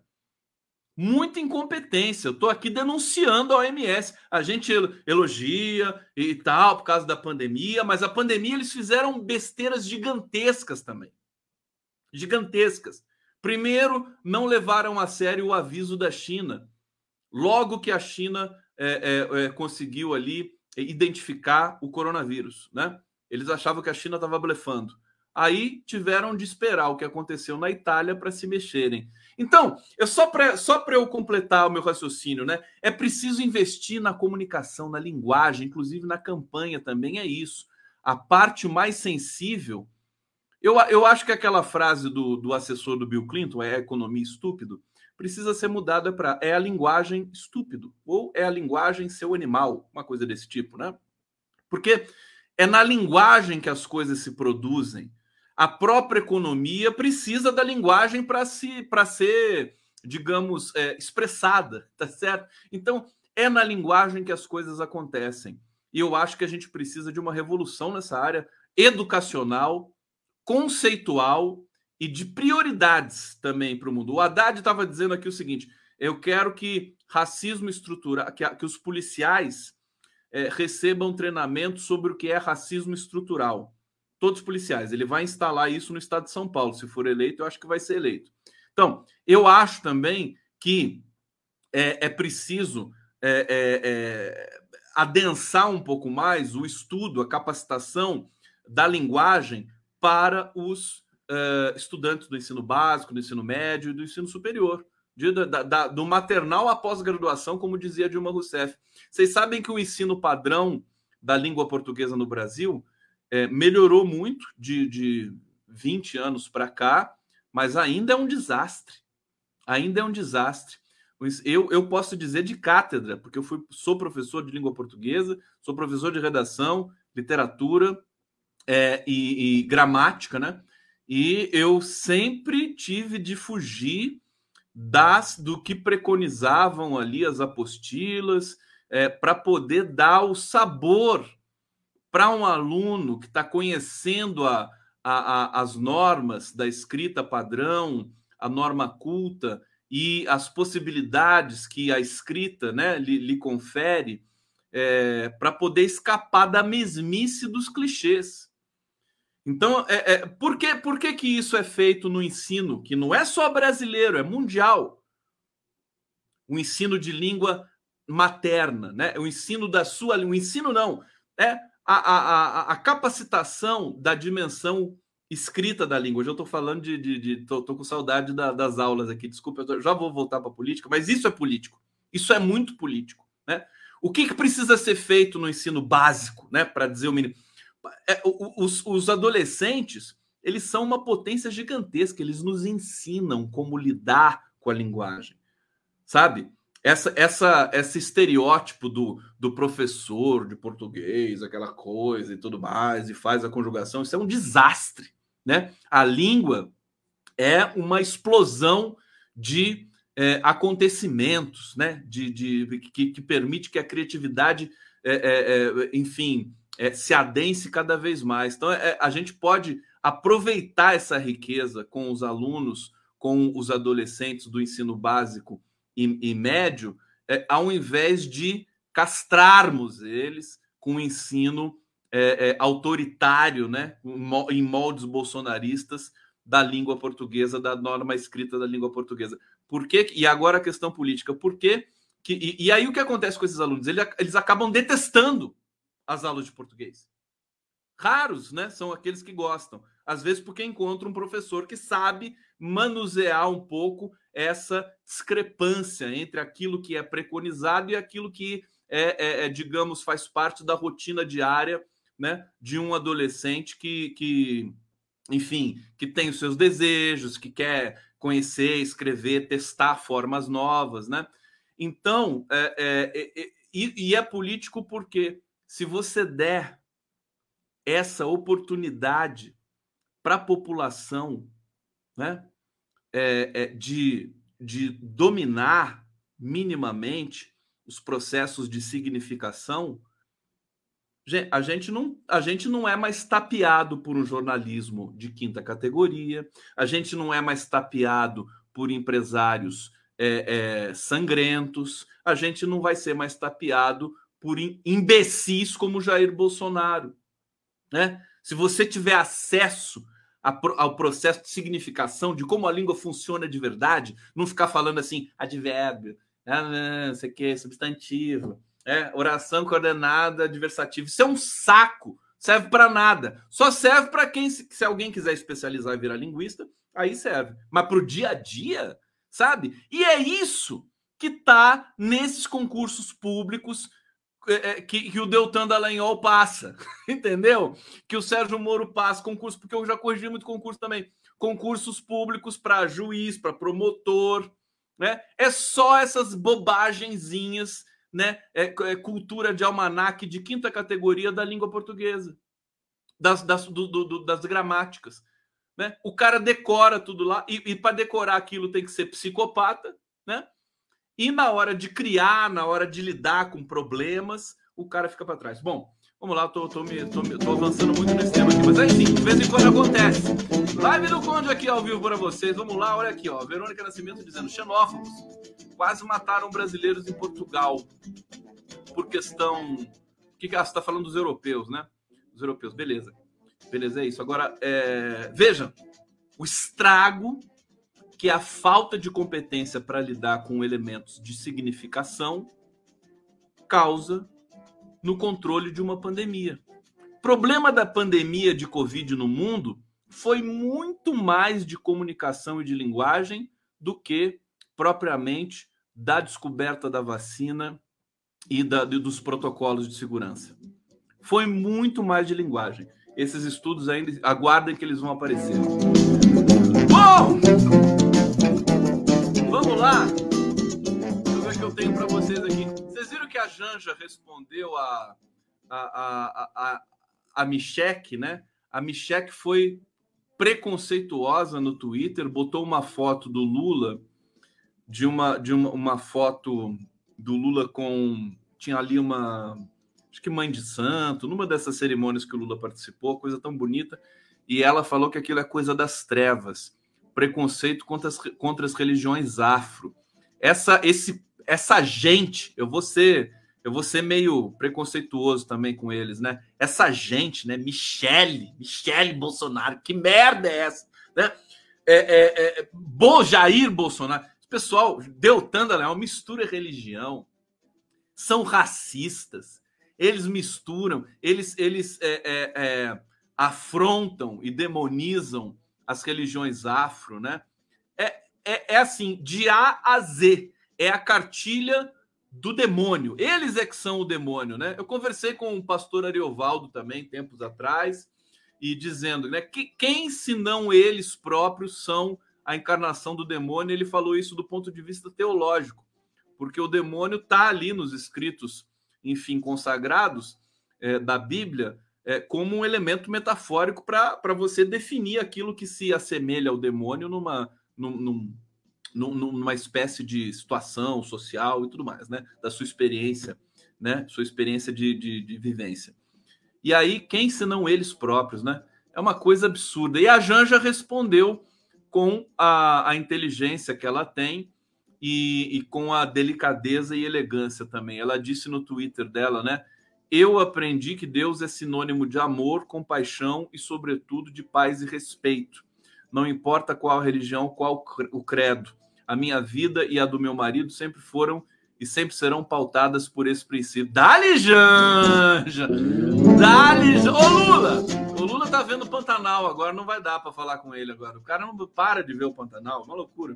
B: muita incompetência. Eu estou aqui denunciando a OMS. A gente elogia e tal por causa da pandemia, mas a pandemia eles fizeram besteiras gigantescas também. Gigantescas. Primeiro, não levaram a sério o aviso da China. Logo que a China é, é, é, conseguiu ali identificar o coronavírus, né? Eles achavam que a China estava blefando. Aí tiveram de esperar o que aconteceu na Itália para se mexerem. Então, é só para só eu completar o meu raciocínio, né? É preciso investir na comunicação, na linguagem, inclusive na campanha também é isso. A parte mais sensível. Eu, eu acho que aquela frase do, do assessor do Bill Clinton, é economia estúpido, precisa ser mudada para é a linguagem estúpido, ou é a linguagem seu animal, uma coisa desse tipo, né? Porque é na linguagem que as coisas se produzem. A própria economia precisa da linguagem para se para ser, digamos, é, expressada, tá certo? Então é na linguagem que as coisas acontecem. E eu acho que a gente precisa de uma revolução nessa área educacional, conceitual e de prioridades também para o mundo. O Haddad estava dizendo aqui o seguinte: eu quero que racismo estrutural, que, que os policiais é, recebam treinamento sobre o que é racismo estrutural. Todos os policiais. Ele vai instalar isso no estado de São Paulo. Se for eleito, eu acho que vai ser eleito. Então, eu acho também que é, é preciso é, é, é adensar um pouco mais o estudo, a capacitação da linguagem para os uh, estudantes do ensino básico, do ensino médio e do ensino superior. De, da, da, do maternal à pós-graduação, como dizia Dilma Rousseff. Vocês sabem que o ensino padrão da língua portuguesa no Brasil é, melhorou muito de, de 20 anos para cá, mas ainda é um desastre. Ainda é um desastre. Eu, eu posso dizer de cátedra, porque eu fui, sou professor de língua portuguesa, sou professor de redação, literatura é, e, e gramática, né? E eu sempre tive de fugir das do que preconizavam ali as apostilas, é, para poder dar o sabor para um aluno que está conhecendo a, a, a, as normas da escrita padrão, a norma culta, e as possibilidades que a escrita né, lhe, lhe confere é, para poder escapar da mesmice dos clichês. Então, é, é, por, que, por que, que isso é feito no ensino, que não é só brasileiro, é mundial? O ensino de língua materna, né? o ensino da sua o ensino não, é a, a, a, capacitação da dimensão escrita da língua. Hoje eu estou falando de. de, de tô, tô, com saudade da, das aulas aqui, desculpa, tô, já vou voltar para a política, mas isso é político. Isso é muito político. Né? O que, que precisa ser feito no ensino básico, né? Para dizer o mínimo? É, os, os adolescentes eles são uma potência gigantesca, eles nos ensinam como lidar com a linguagem, sabe? Essa, essa, esse estereótipo do, do professor de português, aquela coisa e tudo mais, e faz a conjugação, isso é um desastre. Né? A língua é uma explosão de é, acontecimentos, né? de, de, que, que permite que a criatividade, é, é, é enfim, é, se adense cada vez mais. Então, é, a gente pode aproveitar essa riqueza com os alunos, com os adolescentes do ensino básico e, e médio, ao invés de castrarmos eles com o ensino é, é, autoritário, né, em moldes bolsonaristas da língua portuguesa, da norma escrita da língua portuguesa. Por que, e agora a questão política, por que, que e, e, aí o que acontece com esses alunos? Eles, eles acabam detestando as aulas de português. Raros, né, são aqueles que gostam. Às vezes porque encontram um professor que sabe manusear um pouco essa discrepância entre aquilo que é preconizado e aquilo que é, é, é digamos, faz parte da rotina diária né, de um adolescente que, que, enfim, que tem os seus desejos, que quer conhecer, escrever, testar formas novas, né? Então, é, é, é, e, e é político porque se você der essa oportunidade para a população, né, é, é, de, de dominar minimamente os processos de significação, a gente não, a gente não é mais tapeado por um jornalismo de quinta categoria, a gente não é mais tapeado por empresários é, é, sangrentos, a gente não vai ser mais tapeado por imbecis como Jair Bolsonaro. Né? Se você tiver acesso ao processo de significação, de como a língua funciona de verdade, não ficar falando assim, advérbio, né, não sei o que, substantivo, é, oração coordenada adversativa. Isso é um saco. Serve para nada. Só serve para quem, se alguém quiser especializar e virar linguista, aí serve. Mas para o dia a dia, sabe? E é isso que está nesses concursos públicos que, que, o Deltan Dallagnol passa, (laughs) entendeu? Que o Sérgio Moro passa, concurso, porque eu já corrigi muito concurso também. Concursos públicos para juiz, para promotor, né? É só essas bobagenzinhas né, é, é cultura de almanaque de quinta categoria da língua portuguesa, das, das, do, do, das gramáticas. Né? O cara decora tudo lá, e, e para decorar aquilo tem que ser psicopata, né? E na hora de criar, na hora de lidar com problemas, o cara fica para trás. Bom, vamos lá, tô, tô, me, tô, tô, avançando muito nesse tema aqui, mas enfim, de vez em quando acontece. Live do Conde aqui ao vivo para vocês. Vamos lá, olha aqui, ó. Verônica Nascimento dizendo: xenófobos quase mataram brasileiros em Portugal por questão. O que, que ah, você está falando dos europeus, né? Os europeus, beleza. Beleza, é isso. Agora, é... veja o estrago que a falta de competência para lidar com elementos de significação causa no controle de uma pandemia. O problema da pandemia de Covid no mundo foi muito mais de comunicação e de linguagem do que propriamente da descoberta da vacina e da, dos protocolos de segurança. Foi muito mais de linguagem. Esses estudos ainda aguardem que eles vão aparecer. Bom! Vamos lá. Deixa eu ver o que eu tenho para vocês aqui. Vocês viram que a Janja respondeu a a, a, a, a né? A Michek foi preconceituosa no Twitter, botou uma foto do Lula, de uma de uma, uma foto do Lula com tinha ali uma acho que mãe de santo, numa dessas cerimônias que o Lula participou, coisa tão bonita, e ela falou que aquilo é coisa das trevas preconceito contra as, contra as religiões afro. Essa, esse, essa gente, eu vou ser, eu vou ser meio preconceituoso também com eles, né? Essa gente, né? Michele, Michele Bolsonaro, que merda é essa, né? É, é, é, Bo Jair Bolsonaro, pessoal, Deltan Leal, mistura religião, são racistas, eles misturam, eles, eles é, é, é afrontam e demonizam as religiões afro, né? É, é, é assim, de A a Z. É a cartilha do demônio. Eles é que são o demônio, né? Eu conversei com o pastor Ariovaldo também, tempos atrás, e dizendo, né, que quem senão eles próprios são a encarnação do demônio? Ele falou isso do ponto de vista teológico, porque o demônio está ali nos escritos, enfim, consagrados é, da Bíblia, é, como um elemento metafórico para você definir aquilo que se assemelha ao demônio numa, num, num, numa espécie de situação social e tudo mais, né? Da sua experiência, né? Sua experiência de, de, de vivência. E aí, quem senão eles próprios, né? É uma coisa absurda. E a Janja respondeu com a, a inteligência que ela tem e, e com a delicadeza e elegância também. Ela disse no Twitter dela, né? Eu aprendi que Deus é sinônimo de amor, compaixão e, sobretudo, de paz e respeito. Não importa qual religião, qual o credo. A minha vida e a do meu marido sempre foram e sempre serão pautadas por esse princípio. Dali, Janja! Dali, Ô, Lula! O Lula tá vendo o Pantanal agora, não vai dar para falar com ele agora. O cara não para de ver o Pantanal, uma loucura.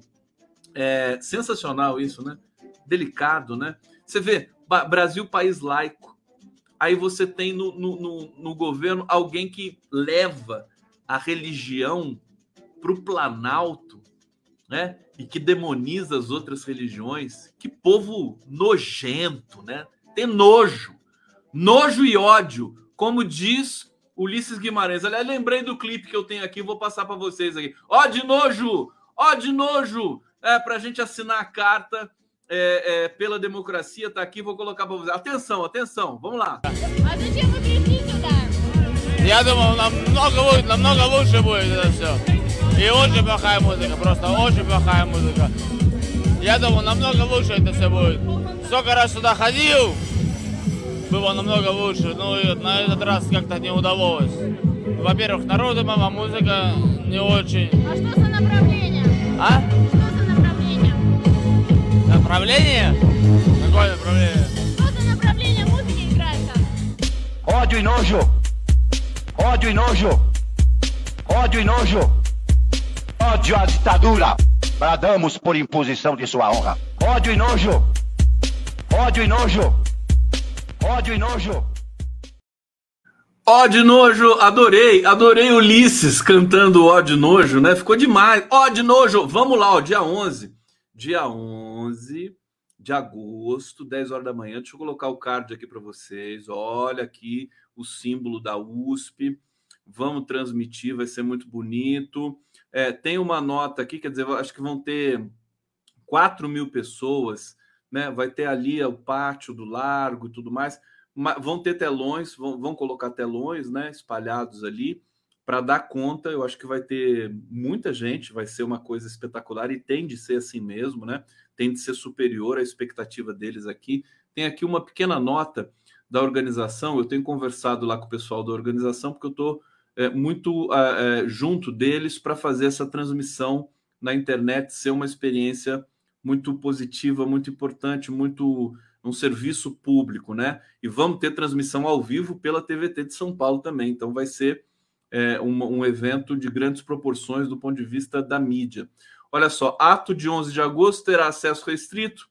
B: É sensacional isso, né? Delicado, né? Você vê, Brasil, país laico aí você tem no, no, no, no governo alguém que leva a religião para o Planalto, né? E que demoniza as outras religiões. Que povo nojento, né? Tem nojo, nojo e ódio, como diz Ulisses Guimarães. Aliás, lembrei do clipe que eu tenho aqui, vou passar para vocês aqui. Ó de nojo, ó de nojo, é para a gente assinar a carta é, é, pela democracia está aqui, vou colocar para vocês. Atenção, atenção, vamos lá. Я думал, намного, будет, намного лучше будет это все. И очень плохая музыка, просто очень плохая музыка. Я думал, намного лучше это все будет. Сколько раз сюда ходил, было намного лучше. Ну и на этот раз как-то не удалось. Во-первых, народу мама, музыка не очень. А что за направление? А?
D: Направление? Какое направление? Что за направление музыки играет Ódio e nojo. Ódio e nojo. Ódio e nojo. Ódio à ditadura. Bradamos por imposição de sua honra. Ódio e nojo. Ódio e nojo. Ódio e nojo.
B: Ódio nojo, adorei, adorei Ulisses cantando ódio nojo, né? Ficou demais. Ódio nojo, vamos lá, ó, dia 11 dia 11 de agosto, 10 horas da manhã. Deixa eu colocar o card aqui para vocês. Olha aqui o símbolo da USP. Vamos transmitir, vai ser muito bonito. É, tem uma nota aqui, quer dizer, acho que vão ter 4 mil pessoas, né? Vai ter ali o pátio do largo e tudo mais. Vão ter telões, vão, vão colocar telões, né? Espalhados ali para dar conta. Eu acho que vai ter muita gente, vai ser uma coisa espetacular e tem de ser assim mesmo, né? Tem de ser superior à expectativa deles aqui. Tem aqui uma pequena nota da organização. Eu tenho conversado lá com o pessoal da organização porque eu estou é, muito é, junto deles para fazer essa transmissão na internet ser uma experiência muito positiva, muito importante, muito um serviço público, né? E vamos ter transmissão ao vivo pela TVT de São Paulo também. Então vai ser é, um, um, evento de grandes proporções do ponto de vista da mídia. Olha só, ato de 11 de agosto terá acesso restrito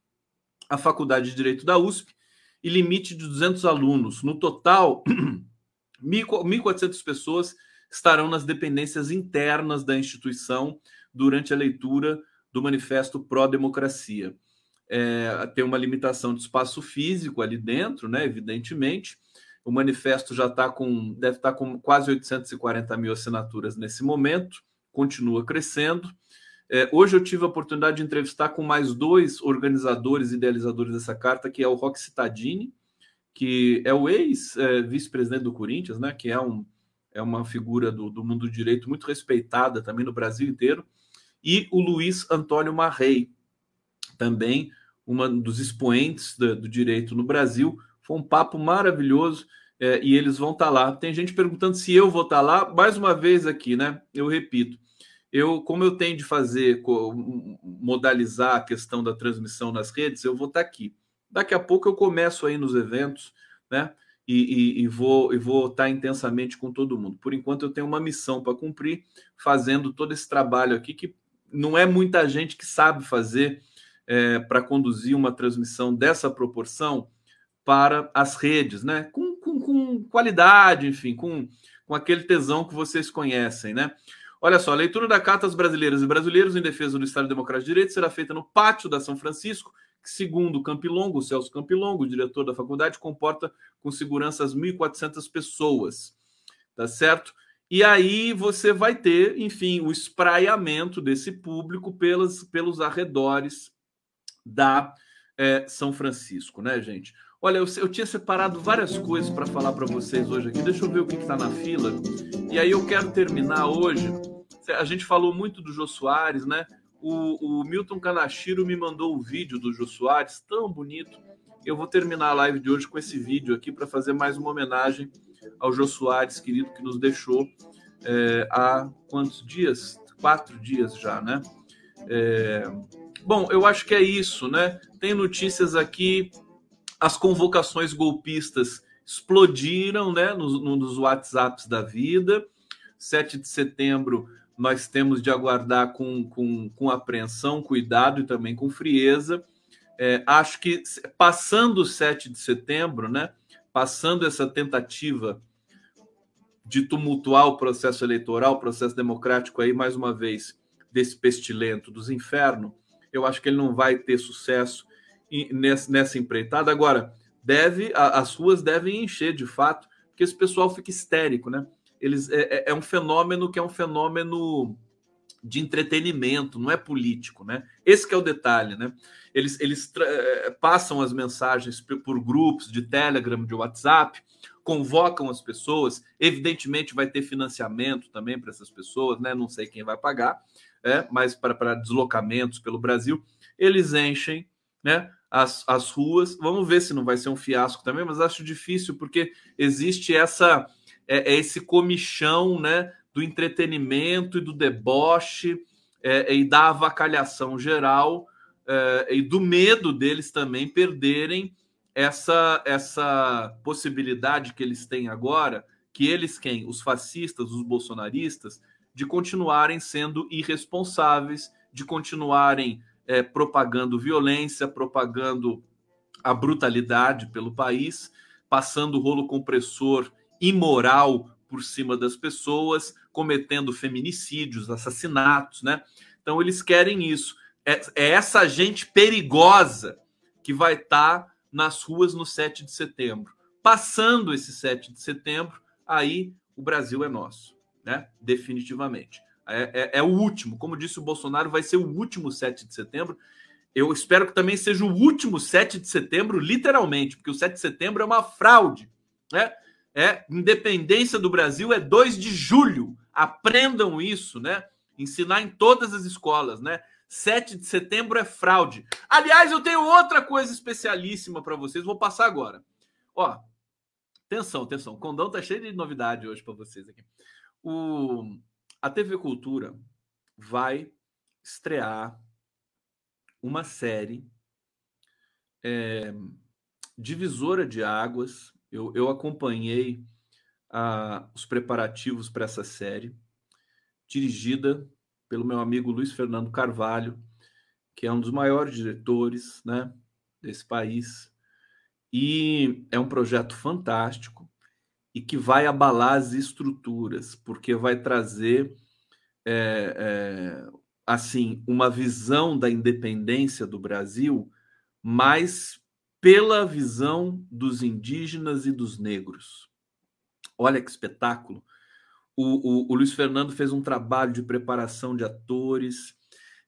B: à Faculdade de Direito da USP e limite de 200 alunos. No total, (clears throat) 1.400 pessoas estarão nas dependências internas da instituição durante a leitura do Manifesto Pró-Democracia. É, tem uma limitação de espaço físico ali dentro, né, evidentemente. O manifesto já está com, deve estar tá com quase 840 mil assinaturas nesse momento, continua crescendo. É, hoje eu tive a oportunidade de entrevistar com mais dois organizadores, idealizadores dessa carta, que é o Roque Cittadini, que é o ex-vice-presidente do Corinthians, né? Que é, um, é uma figura do, do mundo do direito muito respeitada também no Brasil inteiro, e o Luiz Antônio Marrei, também um dos expoentes do, do, direito no Brasil. Foi um papo maravilhoso é, e eles vão estar tá lá. Tem gente perguntando se eu vou estar tá lá. Mais uma vez aqui, né? Eu repito, eu, como eu tenho de fazer, modalizar a questão da transmissão nas redes, eu vou estar tá aqui. Daqui a pouco eu começo aí nos eventos, né? E, e, e vou e vou estar intensamente com todo mundo. Por enquanto eu tenho uma missão para cumprir, fazendo todo esse trabalho aqui que não é muita gente que sabe fazer é, para conduzir uma transmissão dessa proporção para as redes, né? Com, com, com, qualidade, enfim, com, com aquele tesão que vocês conhecem, né? Olha só, a leitura da Carta às Brasileiras e Brasileiros em Defesa do Estado Democrático de Direito será feita no pátio da São Francisco, que, segundo Campilongo, Celso Campilongo, diretor da faculdade, comporta com segurança as 1.400 pessoas, tá certo? E aí você vai ter, enfim, o espraiamento desse público pelas, pelos arredores da é, São Francisco, né, gente? Olha, eu, eu tinha separado várias coisas para falar para vocês hoje aqui. Deixa eu ver o que está na fila. E aí eu quero terminar hoje. A gente falou muito do Jô Soares, né? O, o Milton Kanashiro me mandou o vídeo do Jô Soares, tão bonito. Eu vou terminar a live de hoje com esse vídeo aqui para fazer mais uma homenagem ao Jô Soares, querido, que nos deixou é, há quantos dias? Quatro dias já, né? É, bom, eu acho que é isso, né? Tem notícias aqui, as convocações golpistas explodiram, né? Nos, nos WhatsApps da vida. 7 de setembro nós temos de aguardar com, com, com apreensão, cuidado e também com frieza. É, acho que passando o 7 de setembro, né? Passando essa tentativa de tumultuar o processo eleitoral, o processo democrático aí, mais uma vez, desse pestilento dos infernos, eu acho que ele não vai ter sucesso nessa empreitada. Agora, deve, as ruas devem encher de fato, porque esse pessoal fica histérico, né? Eles, é, é, é um fenômeno que é um fenômeno de entretenimento, não é político, né? Esse é o detalhe, né? Eles, eles é, passam as mensagens por grupos de Telegram, de WhatsApp, convocam as pessoas. Evidentemente, vai ter financiamento também para essas pessoas, né? Não sei quem vai pagar, é, mas para deslocamentos pelo Brasil, eles enchem né, as, as ruas. Vamos ver se não vai ser um fiasco também, mas acho difícil, porque existe essa é, é esse comichão né, do entretenimento e do deboche é, e da avacalhação geral é, e do medo deles também perderem essa essa possibilidade que eles têm agora, que eles quem, os fascistas, os bolsonaristas, de continuarem sendo irresponsáveis, de continuarem é, propagando violência, propagando a brutalidade pelo país, passando rolo compressor imoral por cima das pessoas, cometendo feminicídios, assassinatos, né? Então eles querem isso. É, é essa gente perigosa que vai estar tá nas ruas no 7 de setembro. Passando esse 7 de setembro, aí o Brasil é nosso, né? Definitivamente. É, é, é, o último, como disse o Bolsonaro, vai ser o último 7 de setembro. Eu espero que também seja o último 7 de setembro, literalmente, porque o 7 de setembro é uma fraude. Né? É, independência do Brasil é 2 de julho. Aprendam isso, né? Ensinar em todas as escolas, né? 7 de setembro é fraude. Aliás, eu tenho outra coisa especialíssima para vocês, vou passar agora. Ó, atenção, atenção. O Condão tá cheio de novidade hoje para vocês aqui. O, a TV Cultura vai estrear uma série é, divisora de águas. Eu, eu acompanhei a, os preparativos para essa série, dirigida pelo meu amigo Luiz Fernando Carvalho, que é um dos maiores diretores né, desse país. E é um projeto fantástico e que vai abalar as estruturas, porque vai trazer é, é, assim uma visão da independência do Brasil, mas pela visão dos indígenas e dos negros. Olha que espetáculo! O, o, o Luiz Fernando fez um trabalho de preparação de atores,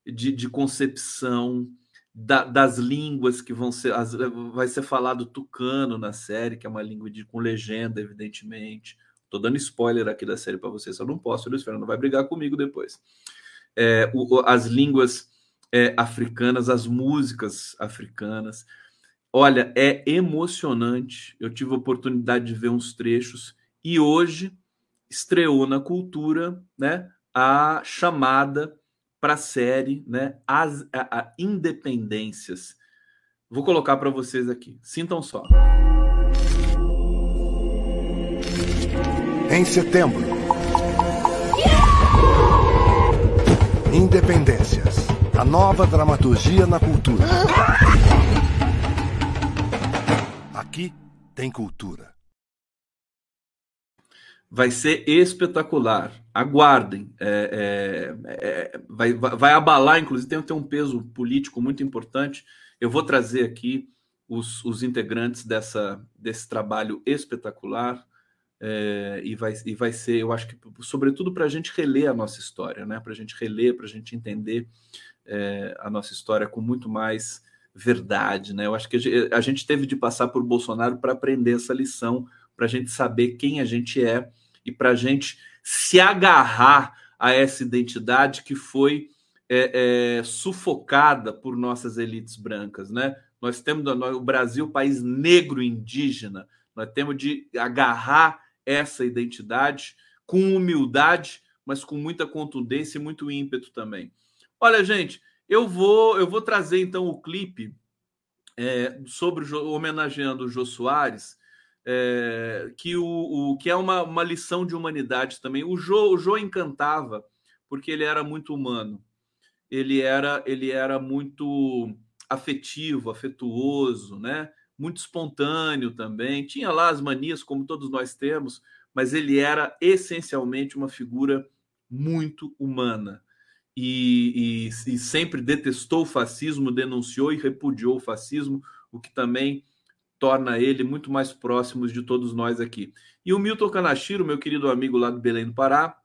B: de, de concepção da, das línguas que vão ser. As, vai ser falado tucano na série, que é uma língua de, com legenda, evidentemente. Estou dando spoiler aqui da série para vocês, eu não posso, Luiz Fernando vai brigar comigo depois. É, o, as línguas é, africanas, as músicas africanas. Olha, é emocionante. Eu tive a oportunidade de ver uns trechos e hoje estreou na cultura, né, a chamada para a série, né, as a, a independências. Vou colocar para vocês aqui. Sintam só.
E: Em setembro. Independências. A nova dramaturgia na cultura. Aqui tem cultura
B: vai ser espetacular. Aguardem. É, é, é, vai, vai abalar, inclusive, tem, tem um peso político muito importante. Eu vou trazer aqui os, os integrantes dessa, desse trabalho espetacular. É, e, vai, e vai ser, eu acho que, sobretudo, para a gente reler a nossa história, né? para a gente reler, para a gente entender é, a nossa história com muito mais verdade. Né? Eu acho que a gente teve de passar por Bolsonaro para aprender essa lição, para a gente saber quem a gente é e para a gente se agarrar a essa identidade que foi é, é, sufocada por nossas elites brancas, né? Nós temos o Brasil, país negro indígena, nós temos de agarrar essa identidade com humildade, mas com muita contundência e muito ímpeto também. Olha, gente, eu vou eu vou trazer então o clipe é, sobre homenageando o Jô Soares é, que, o, o, que é uma, uma lição de humanidade também. O Jô, o encantava porque ele era muito humano, ele era, ele era muito afetivo, afetuoso, né? muito espontâneo também. Tinha lá as manias, como todos nós temos, mas ele era essencialmente uma figura muito humana. E, e, e sempre detestou o fascismo, denunciou e repudiou o fascismo, o que também torna ele muito mais próximo de todos nós aqui. E o Milton Kanashiro, meu querido amigo lá do Belém do Pará,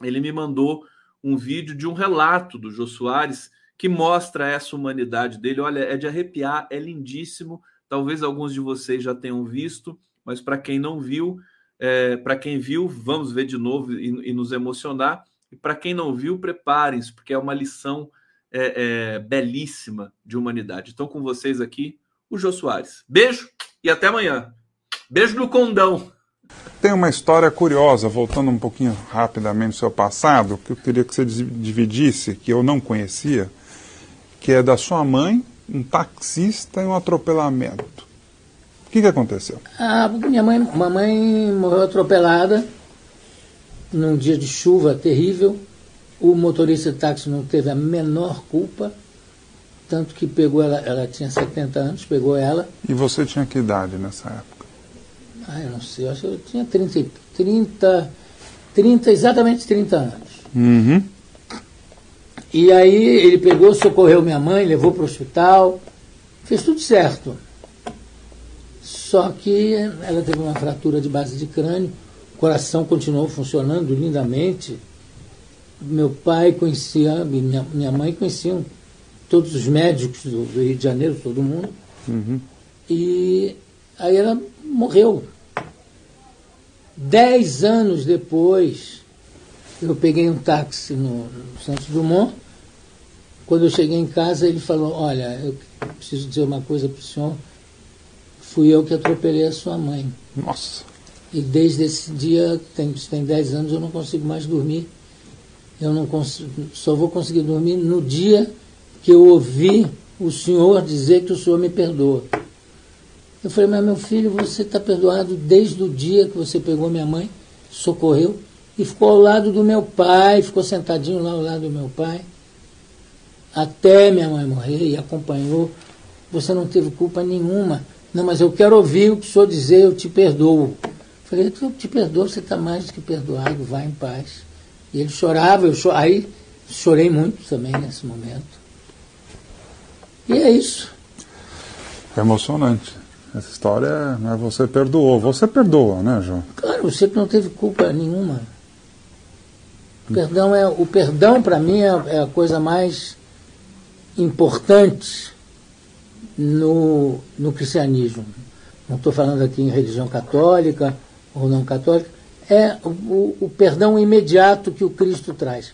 B: ele me mandou um vídeo de um relato do Jô Soares que mostra essa humanidade dele. Olha, é de arrepiar, é lindíssimo. Talvez alguns de vocês já tenham visto, mas para quem não viu, é, para quem viu, vamos ver de novo e, e nos emocionar. E para quem não viu, preparem-se, porque é uma lição é, é, belíssima de humanidade. Então, com vocês aqui, o Jô Soares. Beijo e até amanhã. Beijo no condão.
F: Tem uma história curiosa, voltando um pouquinho rapidamente no seu passado, que eu queria que você dividisse, que eu não conhecia, que é da sua mãe, um taxista e um atropelamento. O que, que aconteceu?
G: Ah, minha mãe, mamãe morreu atropelada num dia de chuva terrível. O motorista de táxi não teve a menor culpa tanto que pegou ela, ela tinha 70 anos, pegou ela.
F: E você tinha que idade nessa época?
G: Ah, eu não sei, eu acho que eu tinha 30, 30, 30 exatamente 30 anos.
F: Uhum.
G: E aí ele pegou, socorreu minha mãe, levou para o hospital, Fez tudo certo. Só que ela teve uma fratura de base de crânio, o coração continuou funcionando lindamente. Meu pai conhecia, minha, minha mãe conheciam todos os médicos do, do Rio de Janeiro, todo mundo.
F: Uhum.
G: E aí ela morreu. Dez anos depois, eu peguei um táxi no, no Santos Dumont. Quando eu cheguei em casa, ele falou: Olha, eu preciso dizer uma coisa para o senhor. Fui eu que atropelei a sua mãe.
F: Nossa.
G: E desde esse dia, tem, tem 10 anos, eu não consigo mais dormir. Eu não consigo, só vou conseguir dormir no dia que eu ouvi o senhor dizer que o senhor me perdoa. Eu falei, mas meu filho, você está perdoado desde o dia que você pegou minha mãe, socorreu, e ficou ao lado do meu pai, ficou sentadinho lá ao lado do meu pai, até minha mãe morrer e acompanhou. Você não teve culpa nenhuma. Não, mas eu quero ouvir o que o senhor dizer, eu te perdoo. Falei, eu te perdoo, você está mais do que perdoado, vá em paz. E ele chorava, eu cho aí chorei muito também nesse momento. E é isso.
F: É emocionante. Essa história, né, você perdoou. Você perdoa, né, João?
G: Claro, você não teve culpa nenhuma. O perdão, é, o perdão para mim, é, é a coisa mais importante no, no cristianismo. Não estou falando aqui em religião católica ou não católica. É o, o perdão imediato que o Cristo traz.